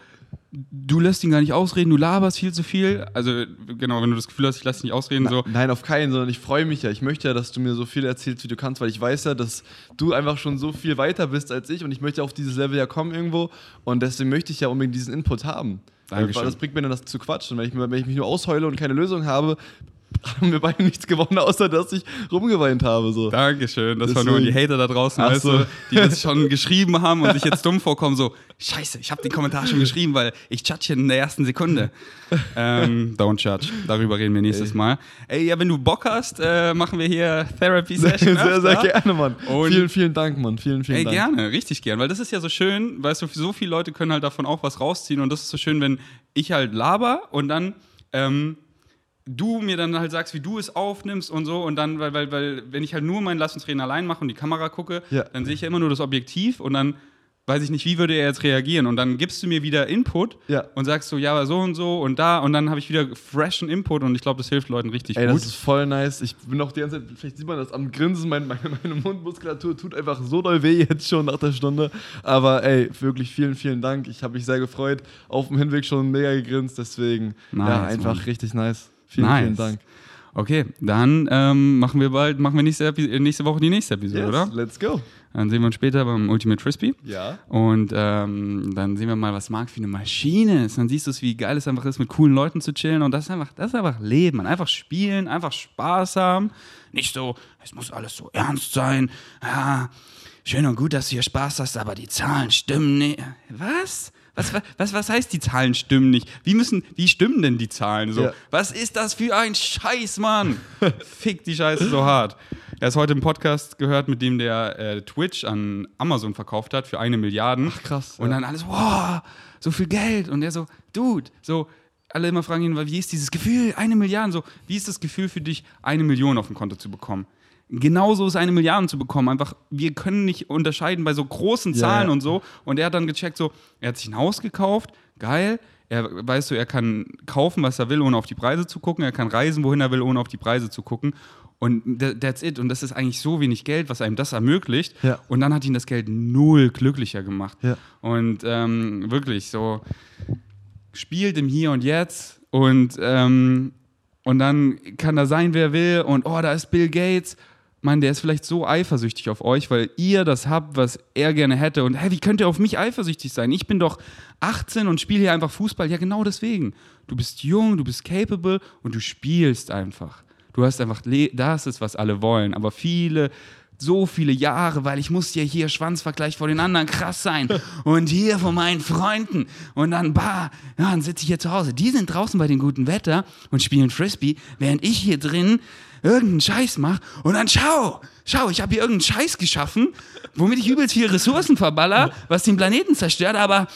du lässt ihn gar nicht ausreden, du laberst viel zu viel. Also, genau, wenn du das Gefühl hast, ich lasse dich nicht ausreden, so. Nein, auf keinen, sondern ich freue mich ja. Ich möchte ja, dass du mir so viel erzählst, wie du kannst, weil ich weiß ja, dass du einfach schon so viel weiter bist als ich und ich möchte auf dieses Level ja kommen irgendwo und deswegen möchte ich ja unbedingt diesen Input haben. Dankeschön. Weil das bringt mir dann das zu quatschen. Wenn ich, wenn ich mich nur ausheule und keine Lösung habe, haben wir beide nichts gewonnen, außer dass ich rumgeweint habe. So. Dankeschön. Das waren nur die Hater da draußen, weißt so. du, die das schon geschrieben haben und sich jetzt dumm vorkommen, so, scheiße, ich habe den Kommentar schon geschrieben, weil ich judge in der ersten Sekunde. ähm, don't judge. Darüber reden wir nächstes Ey. Mal. Ey, ja, wenn du Bock hast, äh, machen wir hier Therapy Sehr, Session. sehr, sehr gerne, Mann. Und- vielen, vielen Dank, Mann. Vielen, vielen Ey, Dank. gerne, richtig gern, weil das ist ja so schön, weißt du, so viele Leute können halt davon auch was rausziehen und das ist so schön, wenn ich halt laber und dann ähm, du mir dann halt sagst, wie du es aufnimmst und so und dann, weil, weil, weil wenn ich halt nur meinen Lass uns reden allein mache und die Kamera gucke, Ja. dann sehe ich ja immer nur das Objektiv und dann weiß ich nicht, wie würde er jetzt reagieren und dann gibst du mir wieder Input Ja. und sagst so, ja, aber so und so und da und dann habe ich wieder freshen Input und ich glaube, das hilft Leuten richtig Ey, gut. das ist voll nice. Ich bin auch die ganze Zeit, vielleicht sieht man das am Grinsen, mein, meine, meine Mundmuskulatur tut einfach so doll weh jetzt schon nach der Stunde. Aber ey, wirklich vielen, vielen Dank. Ich habe mich sehr gefreut. Auf dem Hinweg schon mega gegrinst, deswegen Nice, ja, einfach Mann. richtig nice. Vielen, Nice. vielen Dank. Okay, dann ähm, machen wir bald, machen wir nächste, Epi- nächste Woche die nächste Episode, Yes, oder? let's go. Dann sehen wir uns später beim Ultimate Frisbee. Ja. Und ähm, dann sehen wir mal, was Marc für eine Maschine ist. Dann siehst du es, wie geil es einfach ist, mit coolen Leuten zu chillen. Und das ist einfach, das ist einfach Leben. Man. Einfach spielen, einfach Spaß haben. Nicht so, es muss alles so ernst sein. Ja, schön und gut, dass du hier Spaß hast, aber die Zahlen stimmen nicht. Was? Was, was, was heißt, die Zahlen stimmen nicht? Wie müssen, wie stimmen denn die Zahlen so? Ja. Was ist das für ein Scheiß, Mann? Fick die Scheiße so hart. Er ist heute im Podcast gehört, mit dem der äh, Twitch an Amazon verkauft hat für eine Milliarde. Ach, krass, Und ja. dann alles, wow, so viel Geld. Und er so, Dude, so, alle immer fragen ihn, wie ist dieses Gefühl, eine Milliarde, so, wie ist das Gefühl für dich, eine Million auf dem Konto zu bekommen? Genauso ist eine Milliarde zu bekommen. Einfach, wir können nicht unterscheiden bei so großen Ja, Zahlen ja. und so. Und er hat dann gecheckt, so, er hat sich ein Haus gekauft, geil. Er weißt du, er kann kaufen, was er will, ohne auf die Preise zu gucken. Er kann reisen, wohin er will, ohne auf die Preise zu gucken. Und tha- that's it. Und das ist eigentlich so wenig Geld, was einem das ermöglicht. Ja. Und dann hat ihn das Geld null glücklicher gemacht. Ja. Und ähm, wirklich so spielt im Hier und Jetzt und, ähm, und dann kann da sein, wer will und oh, da ist Bill Gates Mann, der ist vielleicht so eifersüchtig auf euch, weil ihr das habt, was er gerne hätte. Und hey, wie könnt ihr auf mich eifersüchtig sein? Ich bin doch 18 und spiele hier einfach Fußball. Ja, genau deswegen. Du bist jung, du bist capable und du spielst einfach. Du hast einfach, das ist, was alle wollen. Aber viele so viele Jahre, weil ich muss ja hier Schwanzvergleich vor den anderen krass sein und hier vor meinen Freunden und dann bah, ja, dann sitze ich hier zu Hause. Die sind draußen bei dem guten Wetter und spielen Frisbee, während ich hier drin irgendeinen Scheiß mache und dann schau, schau, ich habe hier irgendeinen Scheiß geschaffen, womit ich übelst viele Ressourcen verballer, was den Planeten zerstört, aber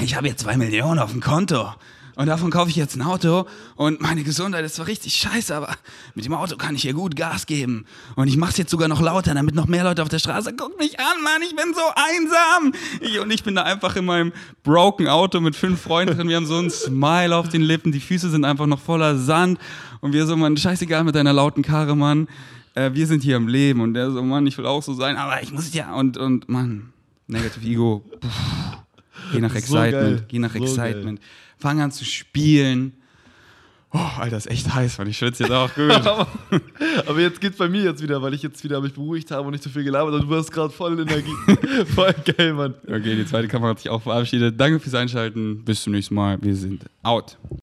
ich habe jetzt zwei Millionen auf dem Konto. Und davon kaufe ich jetzt ein Auto und meine Gesundheit ist zwar richtig scheiße, aber mit dem Auto kann ich hier gut Gas geben. Und ich mache es jetzt sogar noch lauter, damit noch mehr Leute auf der Straße gucken mich an, Mann, ich bin so einsam. Ich, und ich bin da einfach in meinem broken Auto mit fünf Freunden drin. Wir haben so ein Smile auf den Lippen, die Füße sind einfach noch voller Sand. Und wir so, Mann, scheißegal mit deiner lauten Karre, Mann. Äh, wir sind hier im Leben. Und der so, Mann, ich will auch so sein, aber ich muss ja. Und, und Mann, Negative Ego. Je nach Excitement, so je nach so Excitement. Geil fang an zu spielen. Oh, Alter, ist echt heiß, weil ich schwitze jetzt auch gut. aber jetzt geht's bei mir jetzt wieder, weil ich jetzt wieder mich beruhigt habe und nicht so viel gelabert habe. Du warst gerade voll in Energie. voll geil, Mann. Okay, die zweite Kamera hat sich auch verabschiedet. Danke fürs Einschalten. Bis zum nächsten Mal. Wir sind out.